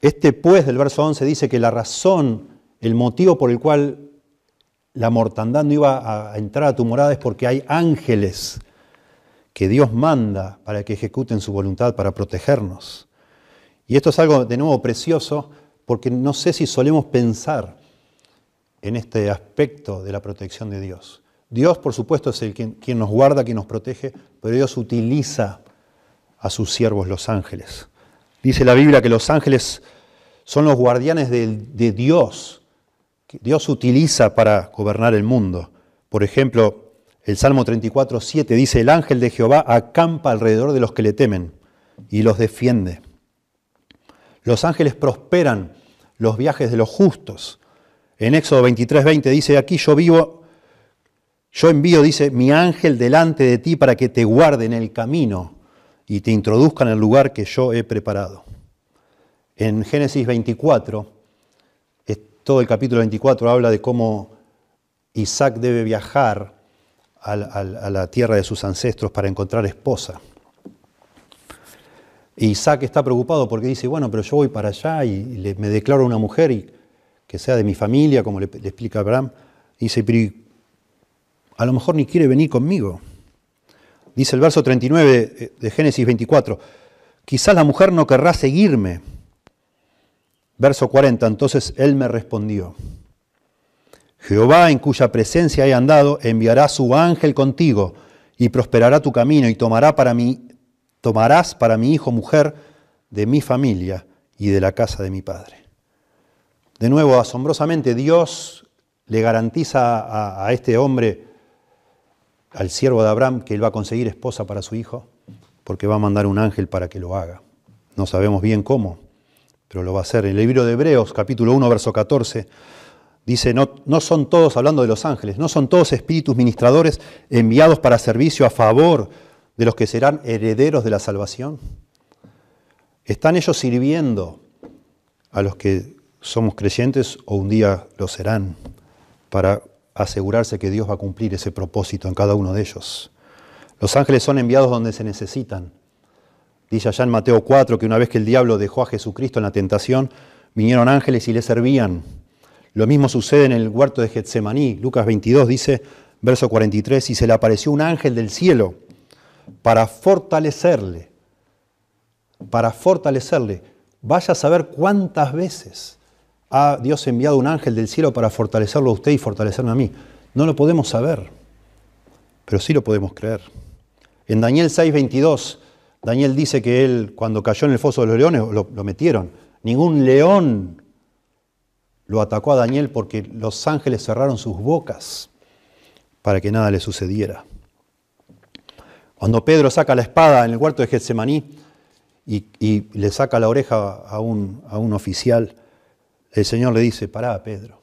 Este pues del verso 11 dice que la razón, el motivo por el cual la mortandad no iba a entrar a tu morada es porque hay ángeles que Dios manda para que ejecuten su voluntad, para protegernos. Y esto es algo de nuevo precioso porque no sé si solemos pensar en este aspecto de la protección de Dios. Dios, por supuesto, es el quien, nos guarda, quien nos protege, pero Dios utiliza a sus siervos los ángeles. Dice la Biblia que los ángeles son los guardianes de, Dios, Dios utiliza para gobernar el mundo. Por ejemplo, el Salmo 34, 7 dice, el ángel de Jehová acampa alrededor de los que le temen y los defiende. Los ángeles prosperan los viajes de los justos. En Éxodo 23, 20 dice, aquí yo vivo, yo envío, dice, mi ángel delante de ti para que te guarde en el camino y te introduzca en el lugar que yo he preparado. En Génesis 24, todo el capítulo 24 habla de cómo Isaac debe viajar a la tierra de sus ancestros para encontrar esposa. Isaac está preocupado porque dice, bueno, pero yo voy para allá y me declaro una mujer y que sea de mi familia, como le, explica Abraham. dice, pero a lo mejor ni quiere venir conmigo. Dice el verso 39 de Génesis 24, quizás la mujer no querrá seguirme. Verso 40, entonces él me respondió, Jehová, en cuya presencia he andado, enviará su ángel contigo y prosperará tu camino y tomará para mí, tomarás para mi hijo mujer de mi familia y de la casa de mi padre. De nuevo, asombrosamente, Dios le garantiza a, a este hombre, al siervo de Abraham, que él va a conseguir esposa para su hijo, porque va a mandar un ángel para que lo haga. No sabemos bien cómo, pero lo va a hacer. En el libro de Hebreos, capítulo 1, verso 14, dice, no, no son todos, hablando de los ángeles, no son todos espíritus ministradores enviados para servicio a favor de los que serán herederos de la salvación. ¿Están ellos sirviendo a los que somos creyentes o un día lo serán para asegurarse que Dios va a cumplir ese propósito en cada uno de ellos? Los ángeles son enviados donde se necesitan. Dice allá en Mateo 4 que una vez que el diablo dejó a Jesucristo en la tentación, vinieron ángeles y le servían. Lo mismo sucede en el huerto de Getsemaní. Lucas 22 dice, verso 43, y se le apareció un ángel del cielo para fortalecerle para fortalecerle. Vaya a saber cuántas veces ha Dios enviado un ángel del cielo para fortalecerlo a usted y fortalecerme a mí. No lo podemos saber, pero sí lo podemos creer. En Daniel 6:22, Daniel dice que él, cuando cayó en el foso de los leones, lo, lo metieron. Ningún león lo atacó a Daniel porque los ángeles cerraron sus bocas para que nada le sucediera. Cuando Pedro saca la espada en el huerto de Getsemaní, y, le saca la oreja a un, a un, oficial, el Señor le dice, pará, Pedro.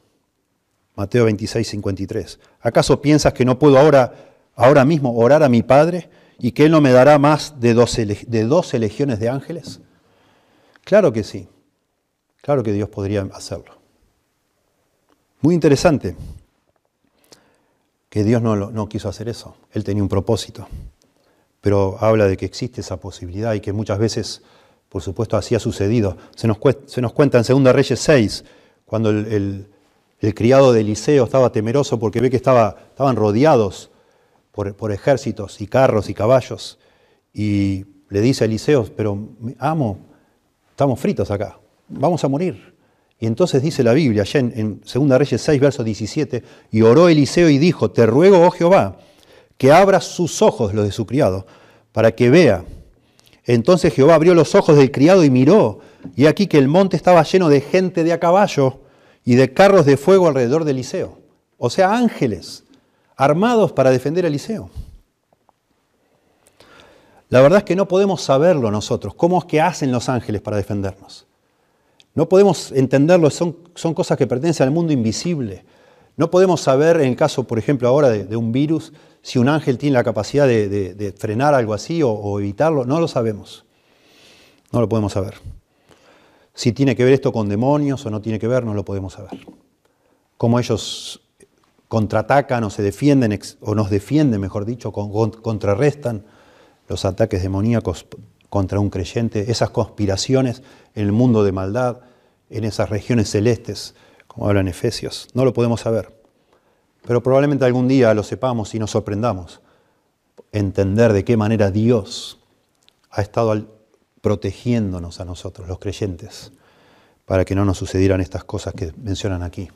Mateo 26, 53. ¿Acaso piensas que no puedo ahora, ahora mismo orar a mi Padre y que Él no me dará más de dos, de doce legiones de ángeles? Claro que sí. Claro que Dios podría hacerlo. Muy interesante que Dios no, quiso hacer eso. Él tenía un propósito pero habla de que existe esa posibilidad y que muchas veces, por supuesto, así ha sucedido. Se nos, se nos cuenta en 2 Reyes 6, cuando el, criado de Eliseo estaba temeroso porque ve que estaba, estaban rodeados por, por, ejércitos y carros y caballos, y le dice a Eliseo, pero amo, estamos fritos acá, vamos a morir. Y entonces dice la Biblia, allá en, en 2 Reyes 6, verso 17, y oró Eliseo y dijo, te ruego, oh Jehová, que abra sus ojos, los de su criado, para que vea. Entonces Jehová abrió los ojos del criado y miró, y aquí que el monte estaba lleno de gente de a caballo y de carros de fuego alrededor de Eliseo. O sea, ángeles armados para defender a Eliseo. La verdad es que no podemos saberlo nosotros, cómo es que hacen los ángeles para defendernos. No podemos entenderlo, son, cosas que pertenecen al mundo invisible. No podemos saber, en el caso, por ejemplo, ahora de, un virus, si un ángel tiene la capacidad de, frenar algo así o, evitarlo. No lo sabemos. No lo podemos saber. Si tiene que ver esto con demonios o no tiene que ver, no lo podemos saber. Cómo ellos contraatacan o se defienden, o nos defienden, mejor dicho, contrarrestan los ataques demoníacos contra un creyente, esas conspiraciones en el mundo de maldad, en esas regiones celestes como habla en Efesios. No lo podemos saber, pero probablemente algún día lo sepamos y nos sorprendamos. Entender de qué manera Dios ha estado protegiéndonos a nosotros, los creyentes, para que no nos sucedieran estas cosas que mencionan aquí.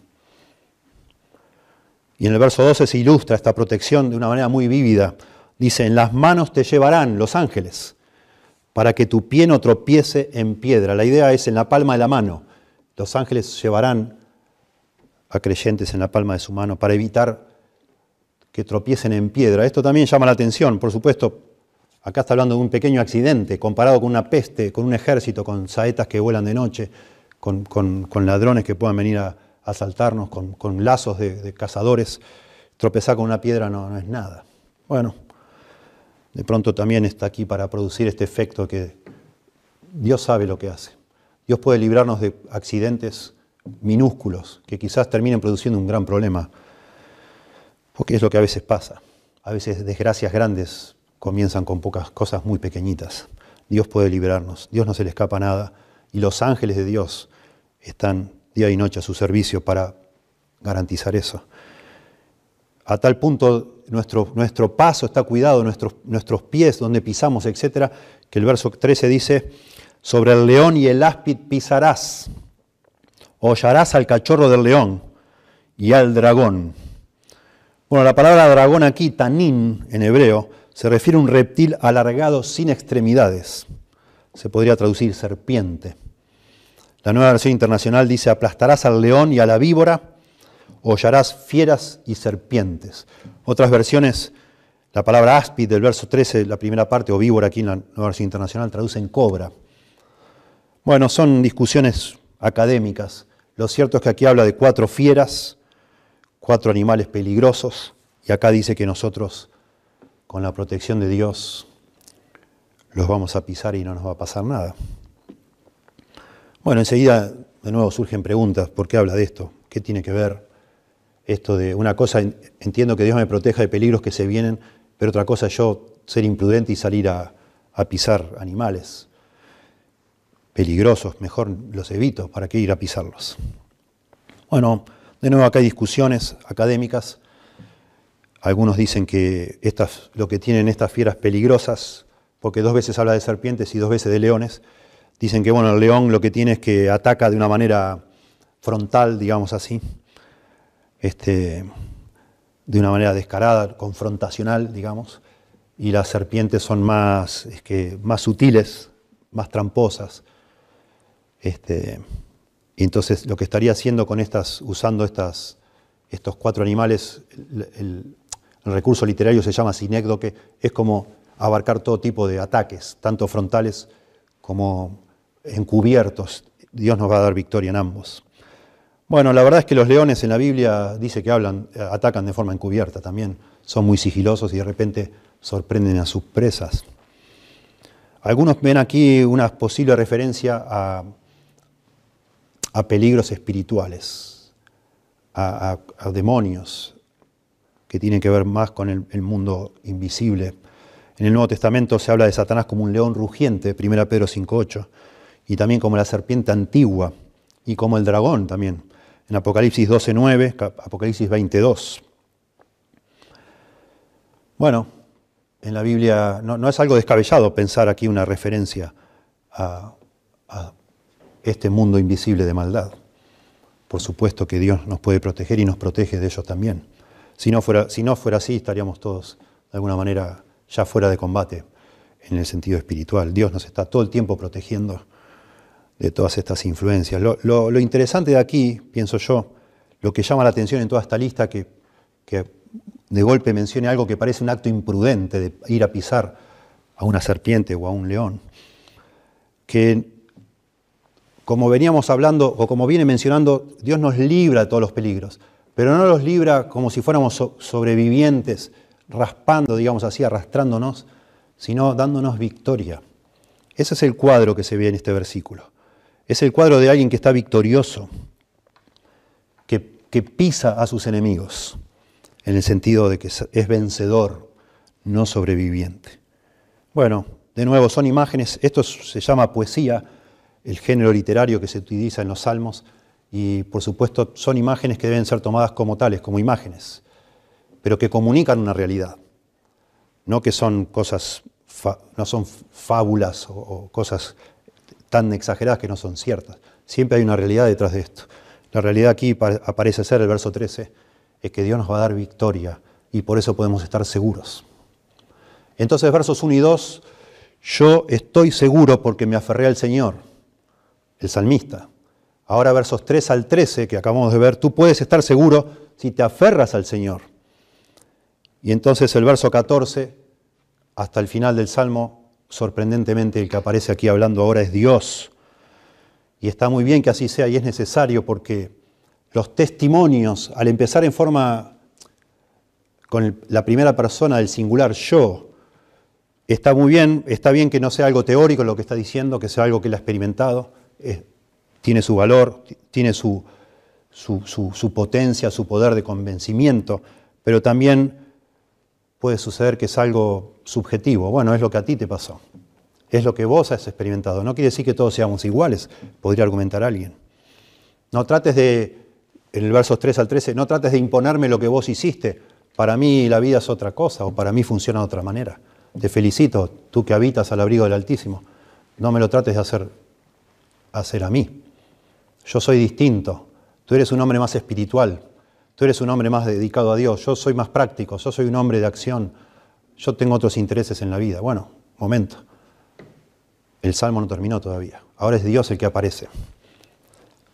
Y en el verso 12 se ilustra esta protección de una manera muy vívida. Dice, en las manos te llevarán los ángeles para que tu pie no tropiece en piedra. La idea es en la palma de la mano. Los ángeles llevarán a creyentes en la palma de su mano para evitar que tropiecen en piedra. Esto también llama la atención, por supuesto, acá está hablando de un pequeño accidente comparado con una peste, con un ejército, con saetas que vuelan de noche, con, ladrones que puedan venir a, asaltarnos, con, lazos de, cazadores. Tropezar con una piedra no, es nada. Bueno, de pronto también está aquí para producir este efecto que Dios sabe lo que hace. Dios puede librarnos de accidentes minúsculos que quizás terminen produciendo un gran problema, porque es lo que a veces pasa. A veces desgracias grandes comienzan con pocas cosas muy pequeñitas. Dios puede liberarnos, Dios no se le escapa nada y los ángeles de Dios están día y noche a su servicio para garantizar eso. A tal punto nuestro, nuestro paso está cuidado, nuestros, nuestros pies, donde pisamos, etcétera, que el verso 13 dice, sobre el león y el áspid pisarás hollarás al cachorro del león y al dragón. Bueno, la palabra dragón aquí, tanín en hebreo, se refiere a un reptil alargado sin extremidades. Se podría traducir serpiente. La nueva versión internacional dice, aplastarás al león y a la víbora, hollarás fieras y serpientes. Otras versiones, la palabra áspid del verso 13, la primera parte, o víbora aquí en la nueva versión internacional, traducen cobra. Bueno, son discusiones académicas. Lo cierto es que aquí habla de cuatro fieras, cuatro animales peligrosos, y acá dice que nosotros, con la protección de Dios, los vamos a pisar y no nos va a pasar nada. Bueno, enseguida de nuevo surgen preguntas, ¿por qué habla de esto? ¿Qué tiene que ver esto de una cosa, entiendo que Dios me proteja de peligros que se vienen, pero otra cosa yo ser imprudente y salir a, pisar animales peligrosos, mejor los evito, ¿para qué ir a pisarlos? Bueno, de nuevo acá hay discusiones académicas. Algunos dicen que lo que tienen estas fieras peligrosas, porque dos veces habla de serpientes y dos veces de leones, dicen que bueno, el león lo que tiene es que ataca de una manera frontal, digamos así, este, de una manera descarada, confrontacional, digamos, y las serpientes son más, que, más sutiles, más tramposas. Este, y entonces lo que estaría haciendo con estas, usando estas, estos cuatro animales, el, recurso literario se llama sinécdoque, es como abarcar todo tipo de ataques, tanto frontales como encubiertos. Dios nos va a dar victoria en ambos. Bueno, la verdad es que los leones en la Biblia dice que hablan, atacan de forma encubierta también. Son muy sigilosos y de repente sorprenden a sus presas. Algunos ven aquí una posible referencia a a peligros espirituales, a, demonios que tienen que ver más con el, mundo invisible. En el Nuevo Testamento se habla de Satanás como un león rugiente, 1 Pedro 5.8, y también como la serpiente antigua y como el dragón también, en Apocalipsis 12.9, Apocalipsis 22. Bueno, en la Biblia no, es algo descabellado pensar aquí una referencia a, a este mundo invisible de maldad. Por supuesto que Dios nos puede proteger y nos protege de ellos también. Si no fuera, si no fuera así, estaríamos todos de alguna manera ya fuera de combate en el sentido espiritual. Dios nos está todo el tiempo protegiendo de todas estas influencias. Lo, interesante de aquí, pienso yo, lo que llama la atención en toda esta lista, que, que de golpe mencione algo que parece un acto imprudente de ir a pisar a una serpiente o a un león, que como veníamos hablando o como viene mencionando, Dios nos libra de todos los peligros, pero no los libra como si fuéramos sobrevivientes, raspando, digamos así, arrastrándonos, sino dándonos victoria. Ese es el cuadro que se ve en este versículo. Es el cuadro de alguien que está victorioso, que, pisa a sus enemigos, en el sentido de que es vencedor, no sobreviviente. Bueno, de nuevo, son imágenes, esto se llama poesía, el género literario que se utiliza en los salmos y por supuesto son imágenes que deben ser tomadas como tales, como imágenes, pero que comunican una realidad, no que son cosas, no son fábulas o, cosas tan exageradas que no son ciertas. Siempre hay una realidad detrás de esto. La realidad aquí aparece ser el verso 13, es que Dios nos va a dar victoria y por eso podemos estar seguros. Entonces, versos 1 y 2, yo estoy seguro porque me aferré al Señor el salmista. Ahora versos 3 al 13 que acabamos de ver, tú puedes estar seguro si te aferras al Señor. Y entonces el verso 14 hasta el final del Salmo, sorprendentemente el que aparece aquí hablando ahora es Dios. Y está muy bien que así sea y es necesario porque los testimonios, al empezar en forma con la primera persona del singular yo, está muy bien, está bien que no sea algo teórico lo que está diciendo, que sea algo que él ha experimentado, tiene su valor, tiene su, su, potencia, su poder de convencimiento, pero también puede suceder que es algo subjetivo. Bueno, es lo que a ti te pasó, es lo que vos has experimentado. No quiere decir que todos seamos iguales, podría argumentar alguien. No trates de, en el verso 3 al 13, no trates de imponerme lo que vos hiciste. Para mí la vida es otra cosa o para mí funciona de otra manera. Te felicito, tú que habitas al abrigo del Altísimo. No me lo trates de hacer hacer a mí. Yo soy distinto. Tú eres un hombre más espiritual. Tú eres un hombre más dedicado a Dios, yo soy más práctico, yo soy un hombre de acción, yo tengo otros intereses en la vida. Bueno, momento. El salmo no terminó todavía. Ahora es Dios el que aparece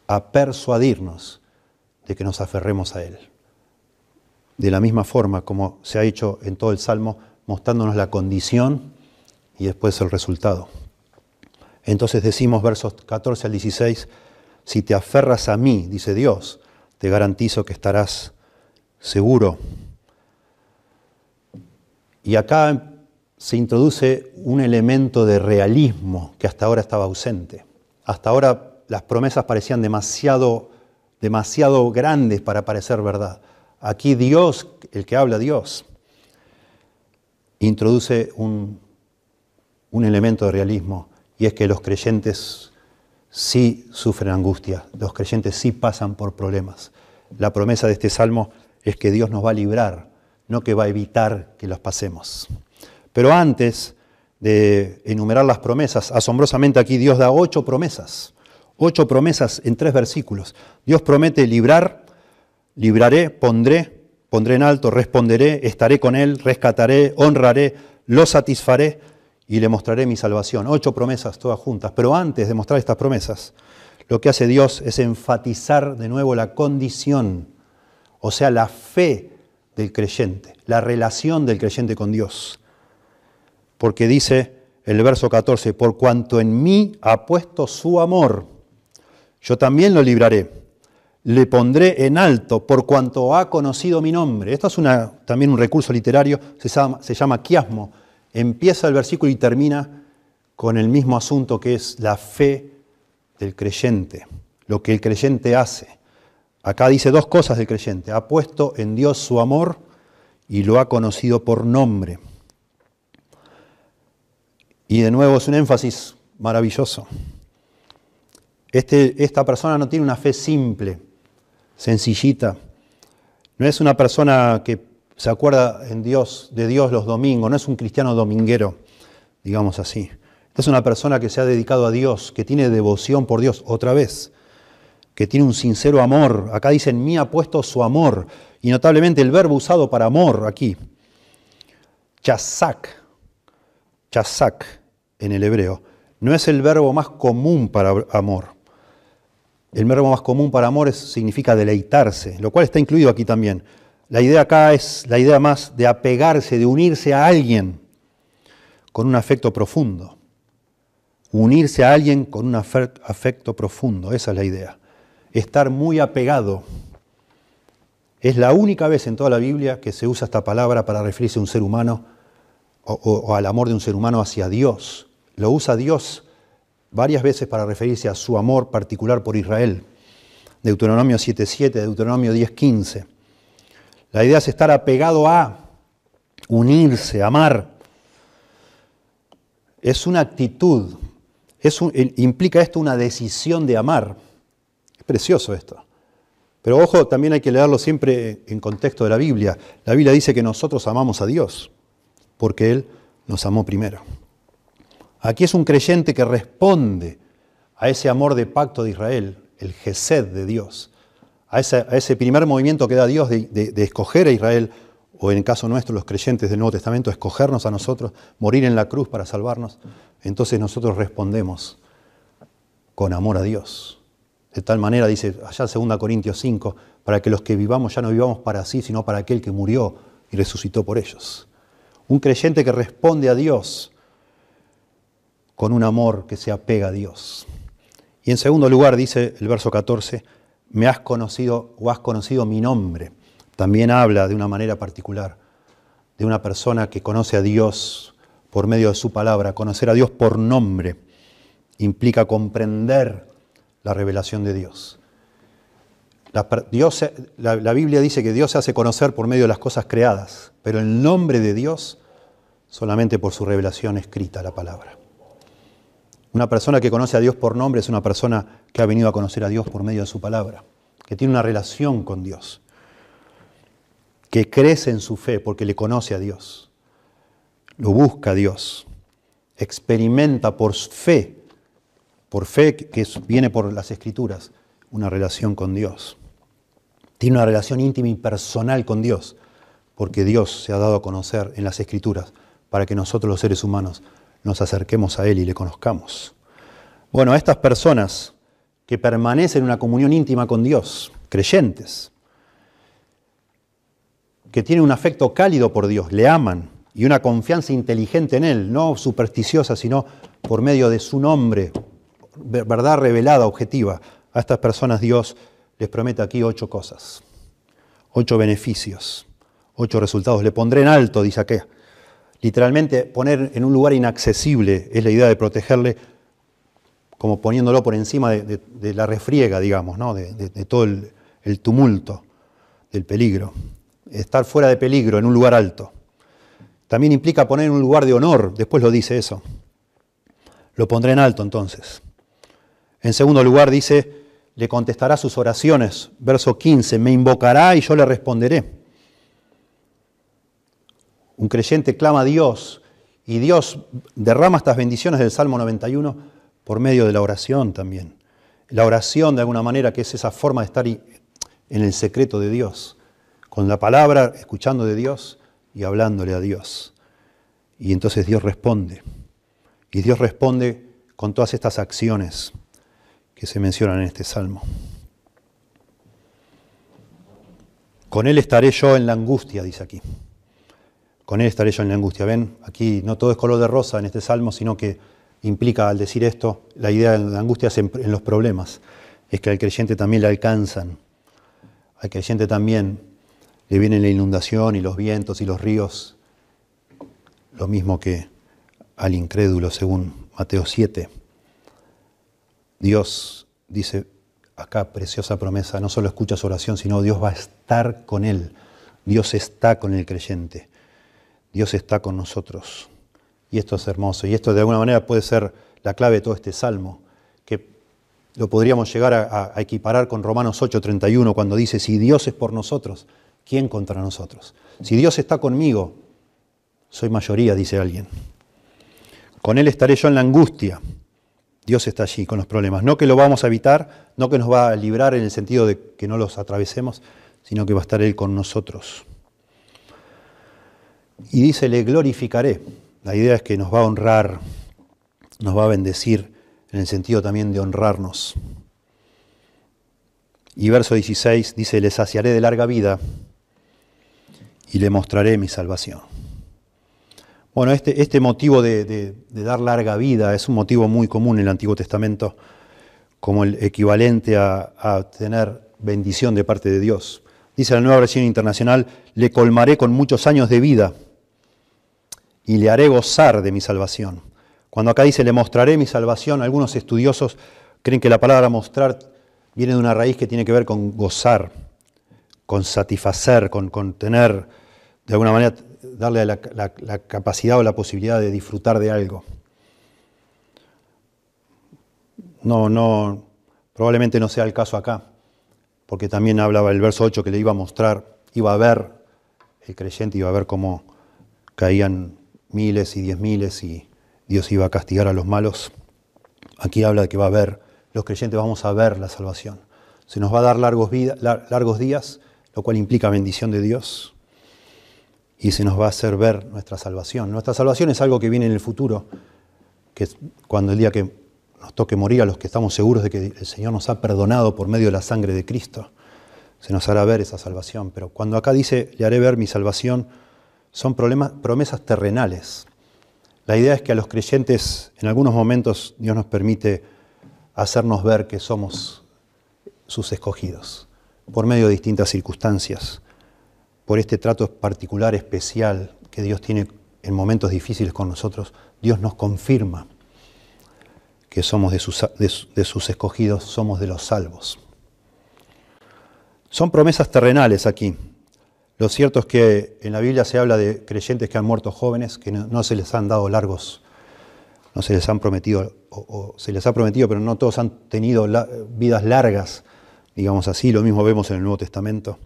a persuadirnos de que nos aferremos a Él. De la misma forma como se ha hecho en todo el Salmo, mostrándonos la condición y después el resultado. Entonces decimos versos 14 al 16, si te aferras a mí, dice Dios, te garantizo que estarás seguro. Y acá se introduce un elemento de realismo que hasta ahora estaba ausente. Hasta ahora las promesas parecían demasiado, demasiado grandes para parecer verdad. Aquí Dios, el que habla Dios, introduce un, un elemento de realismo y es que los creyentes sí sufren angustia, los creyentes sí pasan por problemas. La promesa de este salmo es que Dios nos va a librar, no que va a evitar que los pasemos. Pero antes de enumerar las promesas, asombrosamente aquí Dios da ocho promesas, ocho promesas en tres versículos. Dios promete librar, libraré, pondré, pondré en alto, responderé, estaré con él, rescataré, honraré, lo satisfaré y le mostraré mi salvación. Ocho promesas todas juntas. Pero antes de mostrar estas promesas, lo que hace Dios es enfatizar de nuevo la condición, o sea, la fe del creyente, la relación del creyente con Dios. Porque dice el verso 14, por cuanto en mí ha puesto su amor, yo también lo libraré. Le pondré en alto por cuanto ha conocido mi nombre. Esto es una, también un recurso literario, se llama, se llama quiasmo empieza el versículo y termina con el mismo asunto que es la fe del creyente, lo que el creyente hace. Acá dice dos cosas del creyente. Ha puesto en Dios su amor y lo ha conocido por nombre. Y de nuevo es un énfasis maravilloso. Este, esta persona no tiene una fe simple, sencillita. No es una persona que se acuerda en Dios, de Dios los domingos, no es un cristiano dominguero, digamos así. Es una persona que se ha dedicado a Dios, que tiene devoción por Dios, otra vez, que tiene un sincero amor. Acá dice, en mí ha puesto su amor. Y notablemente el verbo usado para amor aquí, chasak, chasak en el hebreo, no es el verbo más común para amor. El verbo más común para amor significa deleitarse, lo cual está incluido aquí también. La idea acá es la idea más de apegarse, de unirse a alguien con un afecto profundo. Unirse a alguien con un afecto profundo, esa es la idea. Estar muy apegado. Es la única vez en toda la Biblia que se usa esta palabra para referirse a un ser humano o, o al amor de un ser humano hacia Dios. Lo usa Dios varias veces para referirse a su amor particular por Israel. Deuteronomio 7.7, Deuteronomio 10.15. La idea es estar apegado a, unirse, amar. Es una actitud, implica esto una decisión de amar. Es precioso esto. Pero ojo, también hay que leerlo siempre en contexto de la Biblia. La Biblia dice que nosotros amamos a Dios, porque Él nos amó primero. Aquí es un creyente que responde a ese amor de pacto de Israel, el Gesed de Dios a ese, primer movimiento que da Dios de, escoger a Israel, o en el caso nuestro, los creyentes del Nuevo Testamento, escogernos a nosotros, morir en la cruz para salvarnos, entonces nosotros respondemos con amor a Dios. De tal manera, dice allá 2 Corintios 5, para que los que vivamos ya no vivamos para sí, sino para aquel que murió y resucitó por ellos. Un creyente que responde a Dios con un amor que se apega a Dios. Y en segundo lugar, dice el verso 14, me has conocido o has conocido mi nombre. También habla de una manera particular de una persona que conoce a Dios por medio de su palabra. Conocer a Dios por nombre implica comprender la revelación de Dios. La, Biblia dice que Dios se hace conocer por medio de las cosas creadas, pero el nombre de Dios solamente por su revelación escrita, la palabra. Una persona que conoce a Dios por nombre es una persona que ha venido a conocer a Dios por medio de su palabra, que tiene una relación con Dios, que crece en su fe porque le conoce a Dios, lo busca a Dios, experimenta por fe, por fe que viene por las escrituras, una relación con Dios. Tiene una relación íntima y personal con Dios, porque Dios se ha dado a conocer en las Escrituras para que nosotros los seres humanos nos acerquemos a Él y le conozcamos. Bueno, a estas personas que permanecen en una comunión íntima con Dios, creyentes, que tienen un afecto cálido por Dios, le aman y una confianza inteligente en Él, no supersticiosa, sino por medio de su nombre, verdad revelada, objetiva. A estas personas Dios les promete aquí ocho cosas, ocho beneficios, ocho resultados. Le pondré en alto, dice aquí. Literalmente poner en un lugar inaccesible es la idea de protegerle como poniéndolo por encima de, la refriega, digamos, ¿no? de, todo el, el tumulto, del peligro. Estar fuera de peligro en un lugar alto. También implica poner en un lugar de honor, después lo dice eso. Lo pondré en alto entonces. En segundo lugar dice, le contestará sus oraciones. Verso 15, me invocará y yo le responderé. Un creyente clama a Dios y Dios derrama estas bendiciones del Salmo 91 por medio de la oración también. La oración de alguna manera que es esa forma de estar en el secreto de Dios, con la palabra, escuchando de Dios y hablándole a Dios. Y entonces Dios responde. Y Dios responde con todas estas acciones que se mencionan en este salmo. Con Él estaré yo en la angustia, dice aquí. Con Él estaré yo en la angustia. Ven, aquí no todo es color de rosa en este salmo, sino que implica al decir esto, la idea de la angustia en, los problemas. Es que al creyente también le alcanzan. Al creyente también le viene la inundación y los vientos y los ríos. Lo mismo que al incrédulo, según Mateo 7. Dios dice acá, preciosa promesa, no solo escucha su oración, sino Dios va a estar con él. Dios está con el creyente. Dios está con nosotros. Y esto es hermoso. Y esto de alguna manera puede ser la clave de todo este salmo, que lo podríamos llegar a, equiparar con Romanos 8:31, cuando dice, si Dios es por nosotros, ¿quién contra nosotros? Si Dios está conmigo, soy mayoría, dice alguien. Con Él estaré yo en la angustia. Dios está allí con los problemas. No que lo vamos a evitar, no que nos va a librar en el sentido de que no los atravesemos, sino que va a estar Él con nosotros. Y dice, le glorificaré. La idea es que nos va a honrar, nos va a bendecir en el sentido también de honrarnos. Y verso 16 dice, le saciaré de larga vida y le mostraré mi salvación. Bueno, este, este motivo de, dar larga vida es un motivo muy común en el Antiguo Testamento como el equivalente a, tener bendición de parte de Dios. Dice la nueva versión internacional, le colmaré con muchos años de vida y le haré gozar de mi salvación. Cuando acá dice le mostraré mi salvación, algunos estudiosos creen que la palabra mostrar viene de una raíz que tiene que ver con gozar, con satisfacer, con, tener de alguna manera darle la, la, capacidad o la posibilidad de disfrutar de algo. No, no, probablemente no sea el caso acá, porque también hablaba el verso 8 que le iba a mostrar, iba a ver, el creyente iba a ver cómo caían miles y diez miles y Dios iba a castigar a los malos. Aquí habla de que va a ver, los creyentes vamos a ver la salvación. Se nos va a dar largos, largos días, lo cual implica bendición de Dios y se nos va a hacer ver nuestra salvación. Nuestra salvación es algo que viene en el futuro, que cuando el día que nos toque morir a los que estamos seguros de que el Señor nos ha perdonado por medio de la sangre de Cristo, se nos hará ver esa salvación. Pero cuando acá dice, le haré ver mi salvación, son promesas terrenales. La idea es que a los creyentes en algunos momentos Dios nos permite hacernos ver que somos sus escogidos, por medio de distintas circunstancias por este trato particular, especial que Dios tiene en momentos difíciles con nosotros, Dios nos confirma que somos de sus, de sus escogidos, somos de los salvos. Son promesas terrenales aquí. Lo cierto es que en la Biblia se habla de creyentes que han muerto jóvenes, que no, se les han dado largos, no se les han prometido, o, se les ha prometido, pero no todos han tenido vidas largas, digamos así, lo mismo vemos en el Nuevo Testamento.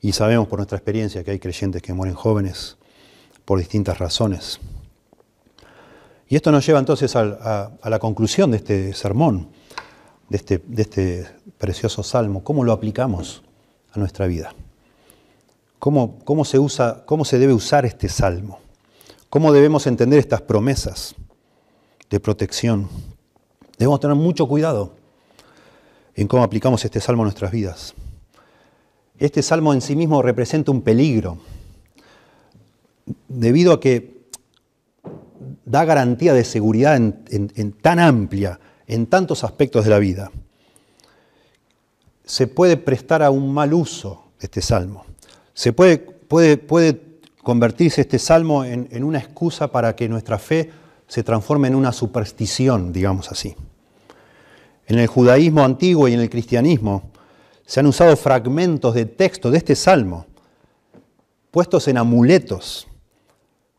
Y sabemos por nuestra experiencia que hay creyentes que mueren jóvenes por distintas razones. Y esto nos lleva entonces a, la conclusión de este sermón, de este, de este precioso salmo. ¿Cómo lo aplicamos a nuestra vida. ¿Cómo, se usa, ¿Cómo se debe usar este salmo? ¿Cómo debemos entender estas promesas de protección? Debemos tener mucho cuidado en cómo aplicamos este salmo a nuestras vidas. Este salmo en sí mismo representa un peligro, debido a que da garantía de seguridad en, tan amplia, en tantos aspectos de la vida. Se puede prestar a un mal uso este salmo. Se puede, puede, puede convertirse este salmo en, en una excusa para que nuestra fe se transforme en una superstición, digamos así. En el judaísmo antiguo y en el cristianismo se han usado fragmentos de texto de este salmo, puestos en amuletos,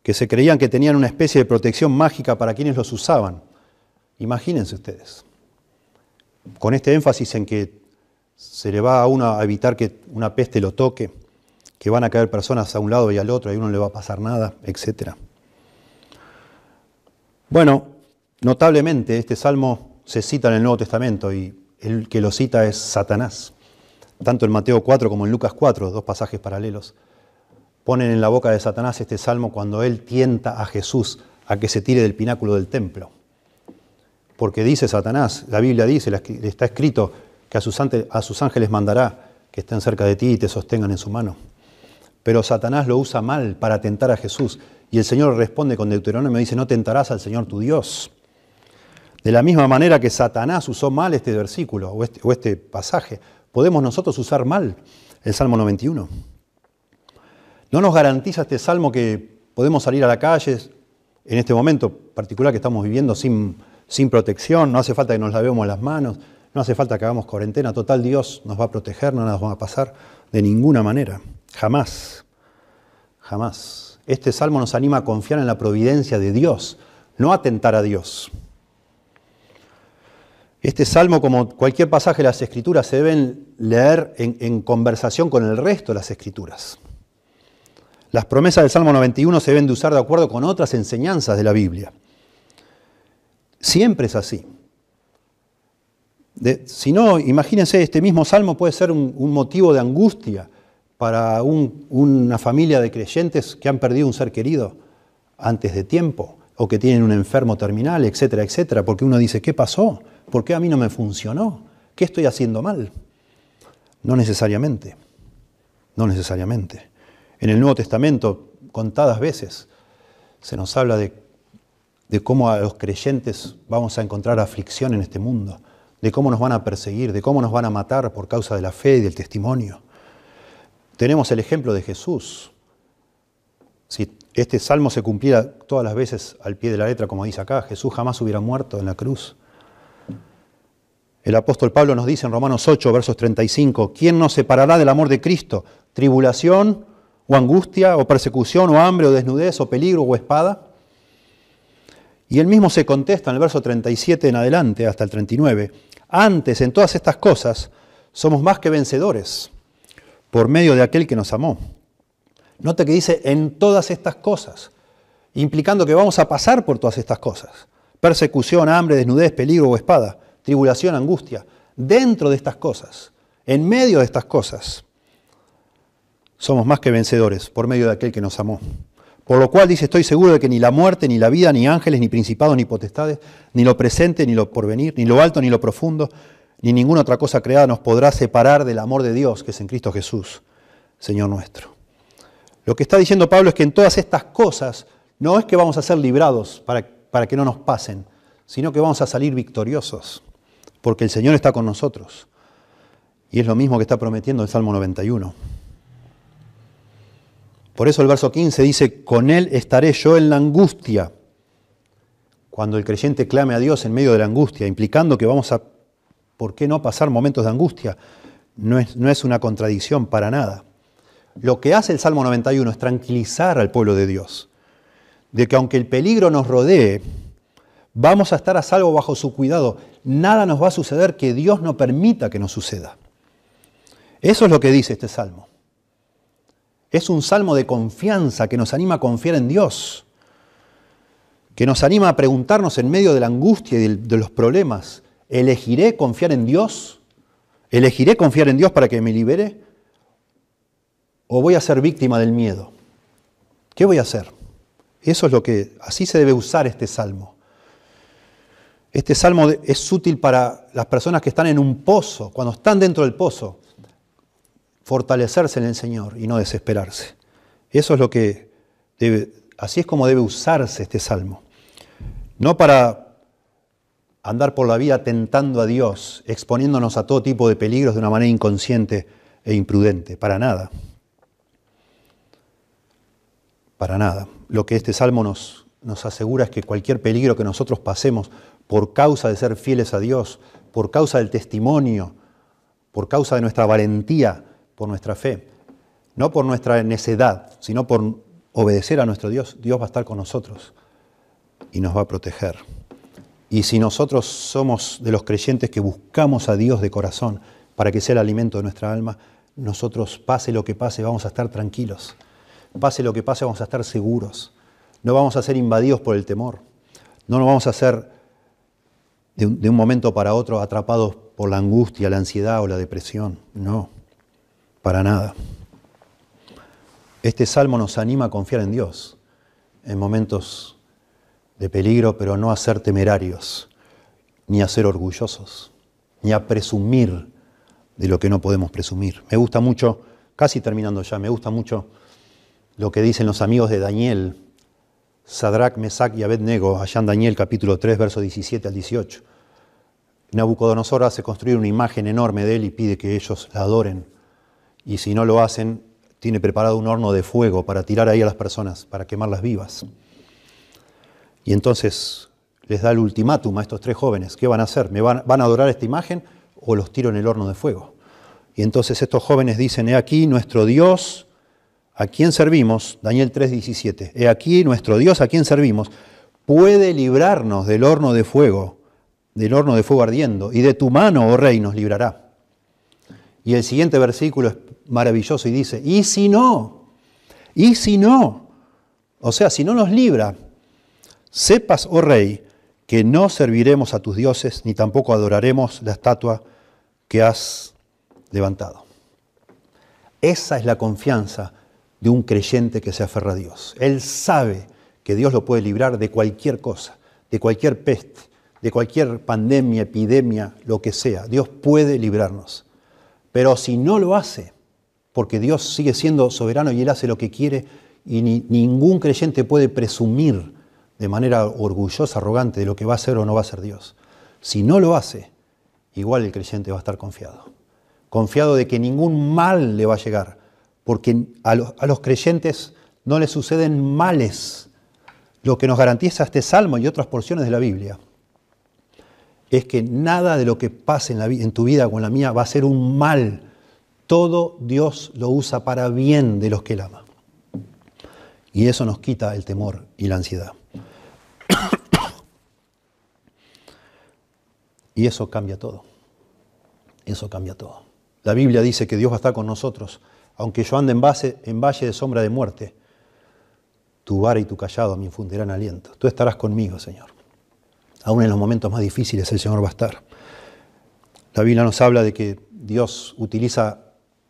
que se creían que tenían una especie de protección mágica para quienes los usaban. Imagínense ustedes, con este énfasis en que se le va a uno a evitar que una peste lo toque, que van a caer personas a un lado y al otro y a uno no le va a pasar nada, etc. Bueno, notablemente este salmo se cita en el Nuevo Testamento y el que lo cita es Satanás, tanto en Mateo 4 como en Lucas 4, dos pasajes paralelos ponen en la boca de Satanás este salmo cuando él tienta a Jesús a que se tire del pináculo del templo. Porque dice Satanás, la Biblia dice, está escrito que a sus, ángeles mandará que estén cerca de ti y te sostengan en su mano. Pero Satanás lo usa mal para tentar a Jesús. Y el Señor responde con Deuteronomio y dice, no tentarás al Señor tu Dios. De la misma manera que Satanás usó mal este versículo o este, este pasaje, podemos nosotros usar mal el Salmo 91. ¿No nos garantiza este salmo que podemos salir a la calle en este momento particular que estamos viviendo sin, sin protección? No hace falta que nos lavemos las manos, no hace falta que hagamos cuarentena. Total, Dios nos va a proteger, no nos va a pasar de ninguna manera. Jamás, jamás. Este salmo nos anima a confiar en la providencia de Dios, no a a Dios. Este salmo, como cualquier pasaje de las Escrituras, se deben leer en, en conversación con el resto de las Escrituras. Las promesas del Salmo 91 se deben de usar de acuerdo con otras enseñanzas de la Biblia. Siempre es así. si no, imagínense, este mismo salmo puede ser un, motivo de angustia para una familia de creyentes que han perdido un ser querido antes de tiempo o que tienen un enfermo terminal, etcétera, etcétera, porque uno dice, ¿qué pasó? ¿Por qué a mí no me funcionó? ¿Qué estoy haciendo mal? No necesariamente, no necesariamente. En el Nuevo Testamento, contadas veces, se nos habla de, cómo a los creyentes vamos a encontrar aflicción en este mundo, de cómo nos van a perseguir, de cómo nos van a matar por causa de la fe y del testimonio. Tenemos el ejemplo de Jesús. Si este salmo se cumpliera todas las veces al pie de la letra, como dice acá, Jesús jamás hubiera muerto en la cruz. El apóstol Pablo nos dice en Romanos 8, versos 35, ¿quién nos separará del amor de Cristo? ¿Tribulación o angustia, o persecución, o hambre, o desnudez, o peligro, o espada. Y él mismo se contesta en el verso 37 en adelante, hasta el 39, antes en todas estas cosas somos más que vencedores por medio de aquel que nos amó. Note que dice en todas estas cosas, implicando que vamos a pasar por todas estas cosas. Persecución, hambre, desnudez, peligro o espada, tribulación, angustia. Dentro de estas cosas, en medio de estas cosas, somos más que vencedores por medio de aquel que nos amó. Por lo cual dice, estoy seguro de que ni la muerte, ni la vida, ni ángeles, ni principados, ni potestades, ni lo presente, ni lo porvenir, ni lo alto, ni lo profundo, ni ninguna otra cosa creada nos podrá separar del amor de Dios que es en Cristo Jesús, Señor nuestro. Lo que está diciendo Pablo es que en todas estas cosas no es que vamos a ser librados para, para que no nos pasen, sino que vamos a salir victoriosos, porque el Señor está con nosotros. Y es lo mismo que está prometiendo el Salmo 91. Por eso el verso 15 dice, con Él estaré yo en la angustia. Cuando el creyente clame a Dios en medio de la angustia, implicando que vamos a, ¿por qué no pasar momentos de angustia? No es, no es una contradicción para nada. Lo que hace el Salmo 91 es tranquilizar al pueblo de Dios, de que aunque el peligro nos rodee, vamos a estar a salvo bajo su cuidado. Nada nos va a suceder que Dios no permita que nos suceda. Eso es lo que dice este salmo. Es un salmo de confianza que nos anima a confiar en Dios, que nos anima a preguntarnos en medio de la angustia y de los problemas, ¿elegiré confiar en Dios? ¿Elegiré confiar en Dios para que me libere? o voy a ser víctima del miedo? ¿Qué voy a hacer? Eso es lo que, así se debe usar este salmo. Este salmo es útil para las personas que están en un pozo, cuando están dentro del pozo, fortalecerse en el Señor y no desesperarse. Eso es lo que debe, así es como debe usarse este salmo. No para andar por la vida tentando a Dios, exponiéndonos a todo tipo de peligros de una manera inconsciente e imprudente, para nada. Para nada. Lo que este salmo nos, nos asegura es que cualquier peligro que nosotros pasemos por causa de ser fieles a Dios, por causa del testimonio, por causa de nuestra valentía, por nuestra fe, no por nuestra necedad, sino por obedecer a nuestro Dios, Dios va a estar con nosotros y nos va a proteger. Y si nosotros somos de los creyentes que buscamos a Dios de corazón para que sea el alimento de nuestra alma, nosotros, pase lo que pase, vamos a estar tranquilos. Pase lo que pase, vamos a estar seguros. No vamos a ser invadidos por el temor. No nos vamos a ser de un, de un momento para otro atrapados por la angustia, la ansiedad o la depresión. No, para nada. Este salmo nos anima a confiar en Dios en momentos de peligro, pero no a ser temerarios, ni a ser orgullosos, ni a presumir de lo que no podemos presumir. Me gusta mucho, casi terminando ya, me gusta mucho lo que dicen los amigos de Daniel, Sadrach, Mesach y Abednego, allá en Daniel capítulo 3, versos 17 al 18. Nabucodonosor hace construir una imagen enorme de él y pide que ellos la adoren. Y si no lo hacen, tiene preparado un horno de fuego para tirar ahí a las personas, para quemarlas vivas. Y entonces les da el ultimátum a estos tres jóvenes. ¿Qué van a hacer? ¿Me van, a adorar esta imagen o los tiro en el horno de fuego? Y entonces estos jóvenes dicen, he aquí nuestro Dios, a quien servimos, Daniel 3:17, he aquí nuestro Dios a quien servimos, puede librarnos del horno de fuego, del horno de fuego ardiendo, y de tu mano, oh rey, nos librará. Y el siguiente versículo es maravilloso y dice, ¿y si no? ¿Y si no? O sea, si no nos libra, sepas, oh rey, que no serviremos a tus dioses, ni tampoco adoraremos la estatua que has levantado. Esa es la confianza de un creyente que se aferra a Dios. Él sabe que Dios lo puede librar de cualquier cosa, de cualquier peste, de cualquier pandemia, epidemia, lo que sea. Dios puede librarnos. Pero si no lo hace, porque Dios sigue siendo soberano y Él hace lo que quiere, y ni, ningún creyente puede presumir de manera orgullosa, arrogante, de lo que va a hacer o no va a ser Dios. Si no lo hace, igual el creyente va a estar confiado. Confiado de que ningún mal le va a llegar, porque a los, creyentes no les suceden males. Lo que nos garantiza este salmo y otras porciones de la Biblia es que nada de lo que pase en, en tu vida o en la mía va a ser un mal. Todo Dios lo usa para bien de los que Él ama. Y eso nos quita el temor y la ansiedad. Y eso cambia todo. Eso cambia todo. La Biblia dice que Dios va a estar con nosotros. Aunque yo ande en, base, en valle de sombra de muerte, tu vara y tu callado me infundirán aliento. Tú estarás conmigo, Señor. Aún en los momentos más difíciles el Señor va a estar. La Biblia nos habla de que Dios utiliza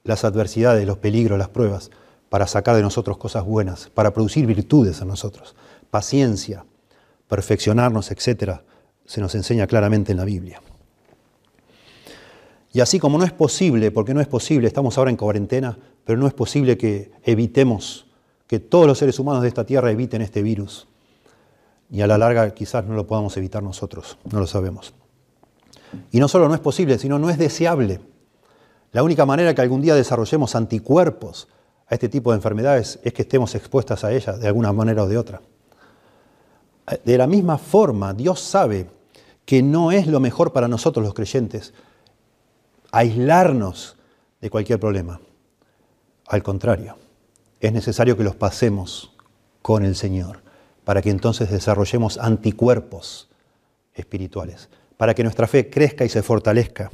las adversidades, los peligros, las pruebas, para sacar de nosotros cosas buenas, para producir virtudes en nosotros, paciencia, perfeccionarnos, etc. Se nos enseña claramente en la Biblia. Y así como no es posible, porque no es posible, estamos ahora en cuarentena, pero no es posible que evitemos, que todos los seres humanos de esta tierra eviten este virus y a la larga quizás no lo podamos evitar nosotros, no lo sabemos. Y no solo no es posible, sino no es deseable. La única manera que algún día desarrollemos anticuerpos a este tipo de enfermedades es que estemos expuestas a ellas de alguna manera o de otra. De la misma forma, Dios sabe que no es lo mejor para nosotros los creyentes aislarnos de cualquier problema. Al contrario, es necesario que los pasemos con el Señor para que entonces desarrollemos anticuerpos espirituales, para que nuestra fe crezca y se fortalezca,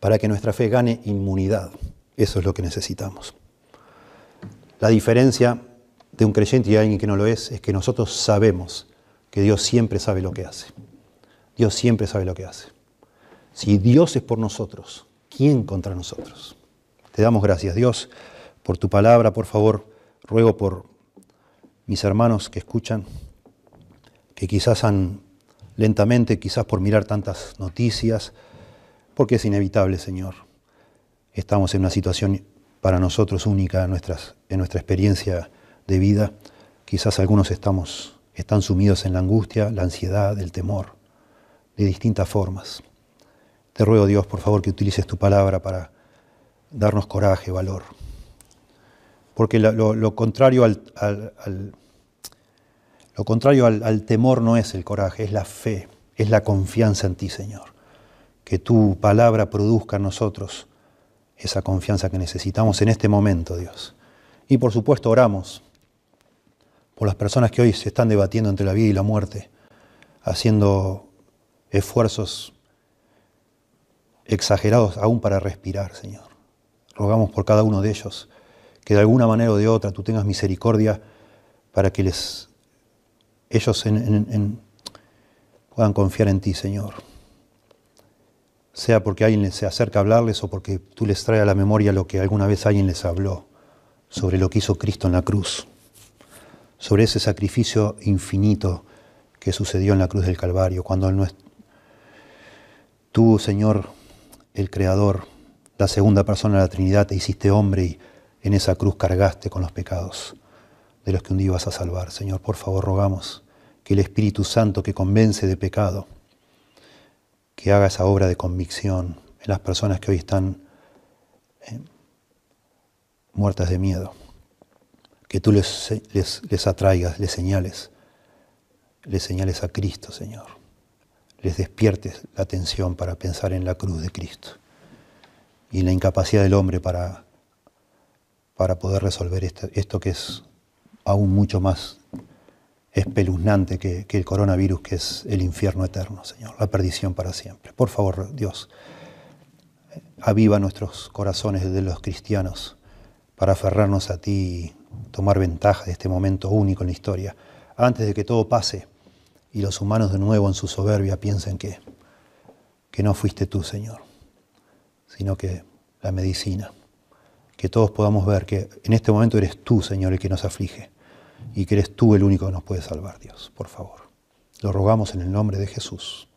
para que nuestra fe gane inmunidad. Eso es lo que necesitamos. La diferencia de un creyente y alguien que no lo es es que nosotros sabemos que Dios siempre sabe lo que hace. Dios siempre sabe lo que hace. Si Dios es por nosotros, ¿quién contra nosotros? Te damos gracias, Dios, por tu palabra, por favor, ruego por mis hermanos que escuchan, que quizás han lentamente, quizás por mirar tantas noticias, porque es inevitable, Señor. Estamos en una situación para nosotros única en, nuestra experiencia de vida. Quizás algunos estamos, están sumidos en la angustia, la ansiedad, el temor, de distintas formas. Te ruego, Dios, por favor, que utilices tu palabra para darnos coraje, valor. Porque lo, contrario, al, lo contrario al temor no es el coraje, es la fe, es la confianza en ti, Señor. Que tu palabra produzca en nosotros esa confianza que necesitamos en este momento, Dios. Y por supuesto oramos por las personas que hoy se están debatiendo entre la vida y la muerte, haciendo esfuerzos exagerados aún para respirar, Señor. Rogamos por cada uno de ellos que de alguna manera o de otra tú tengas misericordia para que les, ellos puedan confiar en ti, Señor. Sea porque alguien se acerca a hablarles o porque tú les traes a la memoria lo que alguna vez alguien les habló sobre lo que hizo Cristo en la cruz, sobre ese sacrificio infinito que sucedió en la cruz del Calvario, cuando tú, Señor, el Creador, la segunda persona de la Trinidad, te hiciste hombre y en esa cruz cargaste con los pecados de los que un día vas a salvar. Señor, por favor, rogamos que el Espíritu Santo que convence de pecado, que haga esa obra de convicción en las personas que hoy están eh, muertas de miedo, que tú les, les, les atraigas, les señales, les señales a Cristo, Señor les despiertes la atención para pensar en la cruz de Cristo y en la incapacidad del hombre para, para poder resolver esto, esto que es aún mucho más espeluznante que, que, el coronavirus, que es el infierno eterno, Señor, la perdición para siempre. Por favor, Dios, aviva nuestros corazones de los cristianos para aferrarnos a ti tomar ventaja de este momento único en la historia, antes de que todo pase y los humanos de nuevo en su soberbia piensen que, que no fuiste tú, Señor, sino que la medicina. Que todos podamos ver que en este momento eres tú, Señor, el que nos aflige y que eres tú el único que nos puede salvar, Dios, por favor. Lo rogamos en el nombre de Jesús.